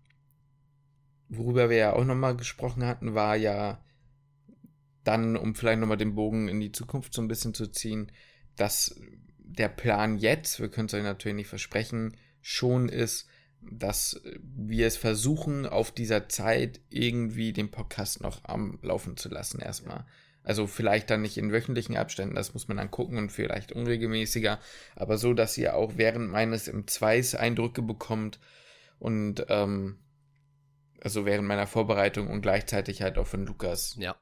worüber wir ja auch nochmal gesprochen hatten, war ja dann, um vielleicht nochmal den Bogen in die Zukunft so ein bisschen zu ziehen, dass der Plan jetzt, wir können es euch natürlich nicht versprechen, schon ist, dass wir es versuchen, auf dieser Zeit irgendwie den Podcast noch am Laufen zu lassen, erstmal. Also vielleicht dann nicht in wöchentlichen Abständen, das muss man dann gucken und vielleicht unregelmäßiger, aber so, dass ihr auch während meines im Zweis Eindrücke bekommt und ähm, also während meiner Vorbereitung und gleichzeitig halt auch von Lukas Ja,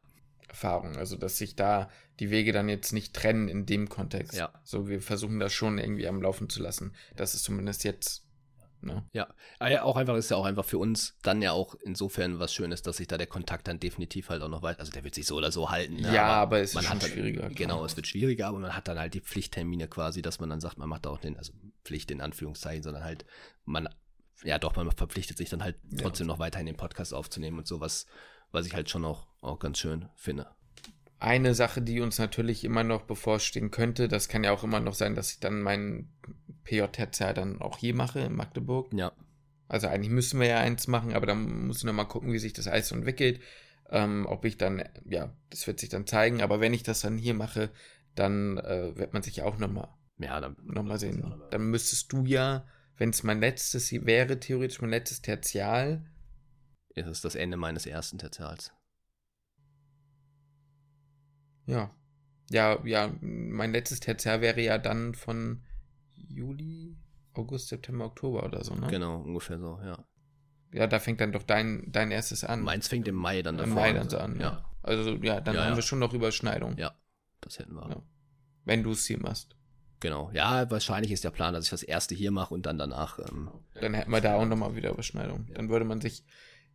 Erfahrung. Also dass sich da die Wege dann jetzt nicht trennen in dem Kontext. Ja. So, wir versuchen das schon irgendwie am Laufen zu lassen. Das ist zumindest jetzt. Ne? ja. Aber ja, auch einfach ist ja auch einfach für uns dann ja auch insofern was Schönes, dass sich da der Kontakt dann definitiv halt auch noch weiter, also der wird sich so oder so halten. ne, Ja, aber es schon hat dann, schwieriger, klar. Genau, es wird schwieriger, aber man hat dann halt die Pflichttermine quasi, dass man dann sagt, man macht da auch den, also Pflicht in Anführungszeichen, sondern halt man, ja doch, man verpflichtet sich dann halt trotzdem ja. noch weiterhin den Podcast aufzunehmen und sowas, was ich halt schon auch, auch ganz schön finde. Eine Sache, die uns natürlich immer noch bevorstehen könnte, das kann ja auch immer noch sein, dass ich dann mein PJ-Tertiär dann auch hier mache in Magdeburg. Ja. Also eigentlich müssen wir ja eins machen, aber dann muss ich nochmal gucken, wie sich das alles so entwickelt. Ähm, ob ich dann, ja, das wird sich dann zeigen, aber wenn ich das dann hier mache, dann äh, wird man sich auch nochmal ja, dann, noch mal sehen. Dann müsstest du ja, wenn es mein letztes wäre, theoretisch mein letztes Tertial. Ist es das Ende meines ersten Tertials. Ja. Ja, ja, mein letztes Tertial wäre ja dann von Juli, August, September, Oktober oder so, ne? Genau, ungefähr so, ja. Ja, da fängt dann doch dein, dein erstes an. Meins fängt im Mai dann davor Im Mai dann so an, ja. ja. Also ja, dann ja, haben ja. wir schon noch Überschneidung. Ja, das hätten wir. Wenn du es hier machst. Genau. Ja, wahrscheinlich ist der Plan, dass ich das erste hier mache und dann danach. Ähm, dann hätten wir da auch nochmal wieder Überschneidung. Dann würde man sich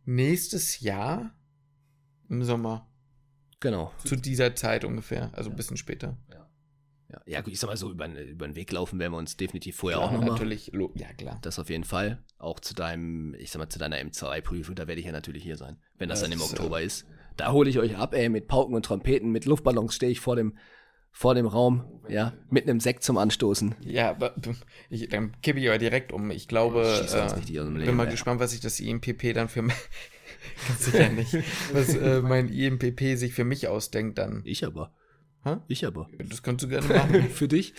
nächstes Jahr im Sommer. Genau. Zu dieser Zeit ungefähr, also ein bisschen später. Ja. Ja, ja, gut, ich sag mal so, über, über den Weg laufen werden wir uns definitiv vorher klar, auch nochmal. natürlich, ja klar. Das auf jeden Fall. Auch zu deinem, ich sag mal, zu deiner M2-Prüfung, da werde ich ja natürlich hier sein, wenn das, das dann im Oktober ist. Da hole ich euch ab, ey, mit Pauken und Trompeten, mit Luftballons stehe ich vor dem, vor dem Raum, ja, mit einem Sekt zum Anstoßen. Ja, aber ich, dann kippe ich aber direkt um. Ich glaube, äh, Leben, bin mal ja. gespannt, was sich das IMPP dann für ganz sicher nicht, was äh, mein IMPP sich für mich ausdenkt dann. Ich aber. Hä? Ich aber. Das kannst du gerne machen. Für dich?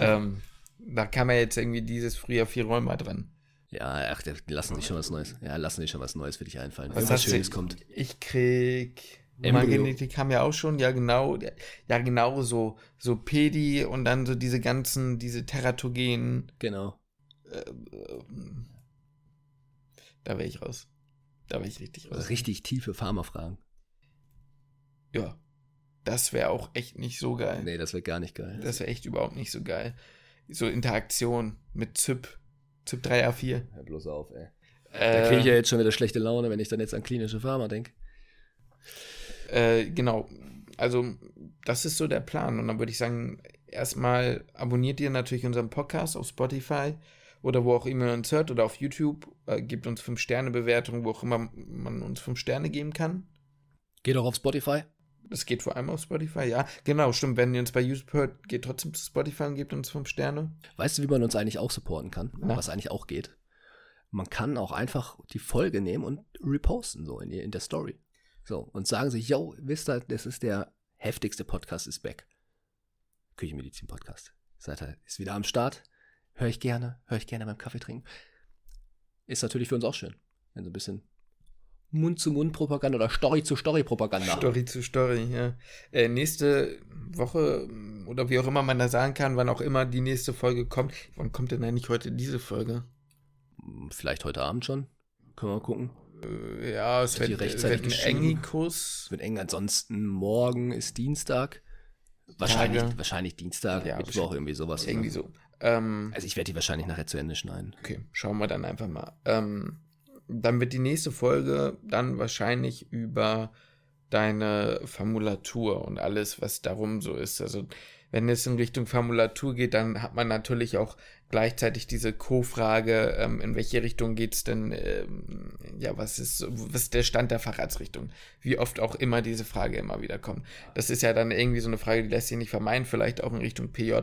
ähm, da kam ja jetzt irgendwie dieses Frühjahr vier Räume dran. Ja, ach, lassen sich schon was Neues. Ja, lassen sich schon was Neues für dich einfallen. Was, was Schönes kommt. Ich krieg. Genetik haben ja auch schon, ja genau, ja genau so, so Pedi und dann so diese ganzen, diese teratogenen. Genau. Äh, da wäre ich raus. Da wäre ich richtig raus. Richtig tiefe Pharmafragen. Ja. Das wäre auch echt nicht so geil. Nee, das wäre gar nicht geil. Das wäre echt überhaupt nicht so geil. So Interaktion mit ZIP, ZIP 3A4. Hör bloß auf, ey. Äh, da kriege ich ja jetzt schon wieder schlechte Laune, wenn ich dann jetzt an klinische Pharma denke. Äh, genau. Also, das ist so der Plan. Und dann würde ich sagen, erstmal abonniert ihr natürlich unseren Podcast auf Spotify oder wo auch immer ihr uns hört oder auf YouTube. Äh, gebt uns 5-Sterne-Bewertungen, wo auch immer man uns 5 Sterne geben kann. Geht auch auf Spotify. Das geht vor allem auf Spotify, ja. Genau, stimmt. Wenn ihr uns bei YouTube hört, geht trotzdem zu Spotify und gebt uns fünf Sterne. Weißt du, wie man uns eigentlich auch supporten kann? Na? Was eigentlich auch geht? Man kann auch einfach die Folge nehmen und reposten, so in, in der Story. So, und sagen sich, yo, wisst ihr, das ist der heftigste Podcast, ist back. Küchenmedizin-Podcast. Seid ihr, ist wieder am Start. Höre ich gerne, höre ich gerne beim Kaffee trinken. Ist natürlich für uns auch schön, wenn so ein bisschen Mund-zu-Mund-Propaganda oder Story-zu-Story-Propaganda. Story-zu-Story, ja. Äh, nächste Woche oder wie auch immer man da sagen kann, wann auch immer die nächste Folge kommt. Wann kommt denn eigentlich heute diese Folge? Vielleicht heute Abend schon. Können wir mal gucken. Äh, ja, es wird, wird ein Engikus. Wird eng. Ansonsten morgen ist Dienstag. Wahrscheinlich, Tage. wahrscheinlich Dienstag, ja, Mittwoch, irgendwie sowas. Irgendwie oder? so. Ähm, also ich werde die wahrscheinlich nachher zu Ende schneiden. Okay, schauen wir dann einfach mal. Ähm, dann wird die nächste Folge dann wahrscheinlich über deine Formulatur und alles, was darum so ist. Also wenn es in Richtung Formulatur geht, dann hat man natürlich auch gleichzeitig diese Co-Frage, ähm, in welche Richtung geht es denn, ähm, ja, was ist, was ist der Stand der Facharztrichtung? Wie oft auch immer diese Frage immer wieder kommt. Das ist ja dann irgendwie so eine Frage, die lässt sich nicht vermeiden, vielleicht auch in Richtung PJ.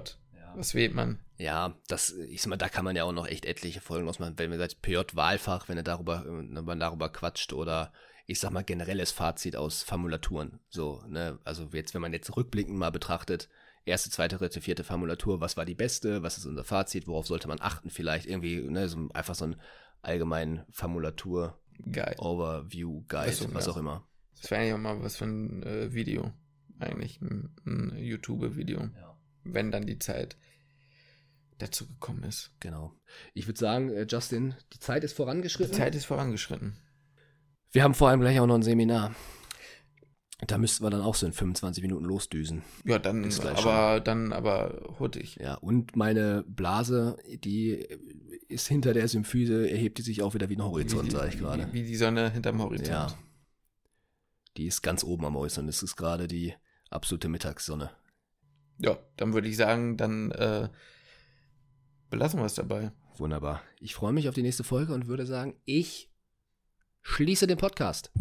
Was wählt man? Ja, das, ich sag mal, da kann man ja auch noch echt etliche Folgen ausmachen, wenn man sagt, PJ-Wahlfach, wenn er darüber, wenn man darüber quatscht oder ich sag mal generelles Fazit aus Formulaturen. So, ne, also jetzt, wenn man jetzt rückblickend mal betrachtet, erste, zweite, dritte, vierte Formulatur, was war die beste, was ist unser Fazit, worauf sollte man achten vielleicht, irgendwie, ne, so einfach so ein allgemeinen Formulatur, Guide. Overview, Guide, so, was ja. auch immer. Das wäre ja mal was für ein äh, Video, eigentlich, ein, ein YouTube-Video, ja. wenn dann die Zeit dazu gekommen ist. Genau. Ich würde sagen, äh, Justin, die Zeit ist vorangeschritten. Die Zeit ist vorangeschritten. Wir haben vor allem gleich auch noch ein Seminar. Da müssten wir dann auch so in 25 Minuten losdüsen. Ja, dann aber schon. dann aber hurtig. Ja, und meine Blase, die ist hinter der Symphyse, erhebt die sich auch wieder wie ein Horizont, sage ich gerade. Wie, wie, die Sonne hinterm Horizont. Ja. Die ist ganz oben am Horizont. Es ist gerade die absolute Mittagssonne. Ja, dann würde ich sagen, dann äh, Belassen wir es dabei. Wunderbar. Ich freue mich auf die nächste Folge und würde sagen, ich schließe den Podcast.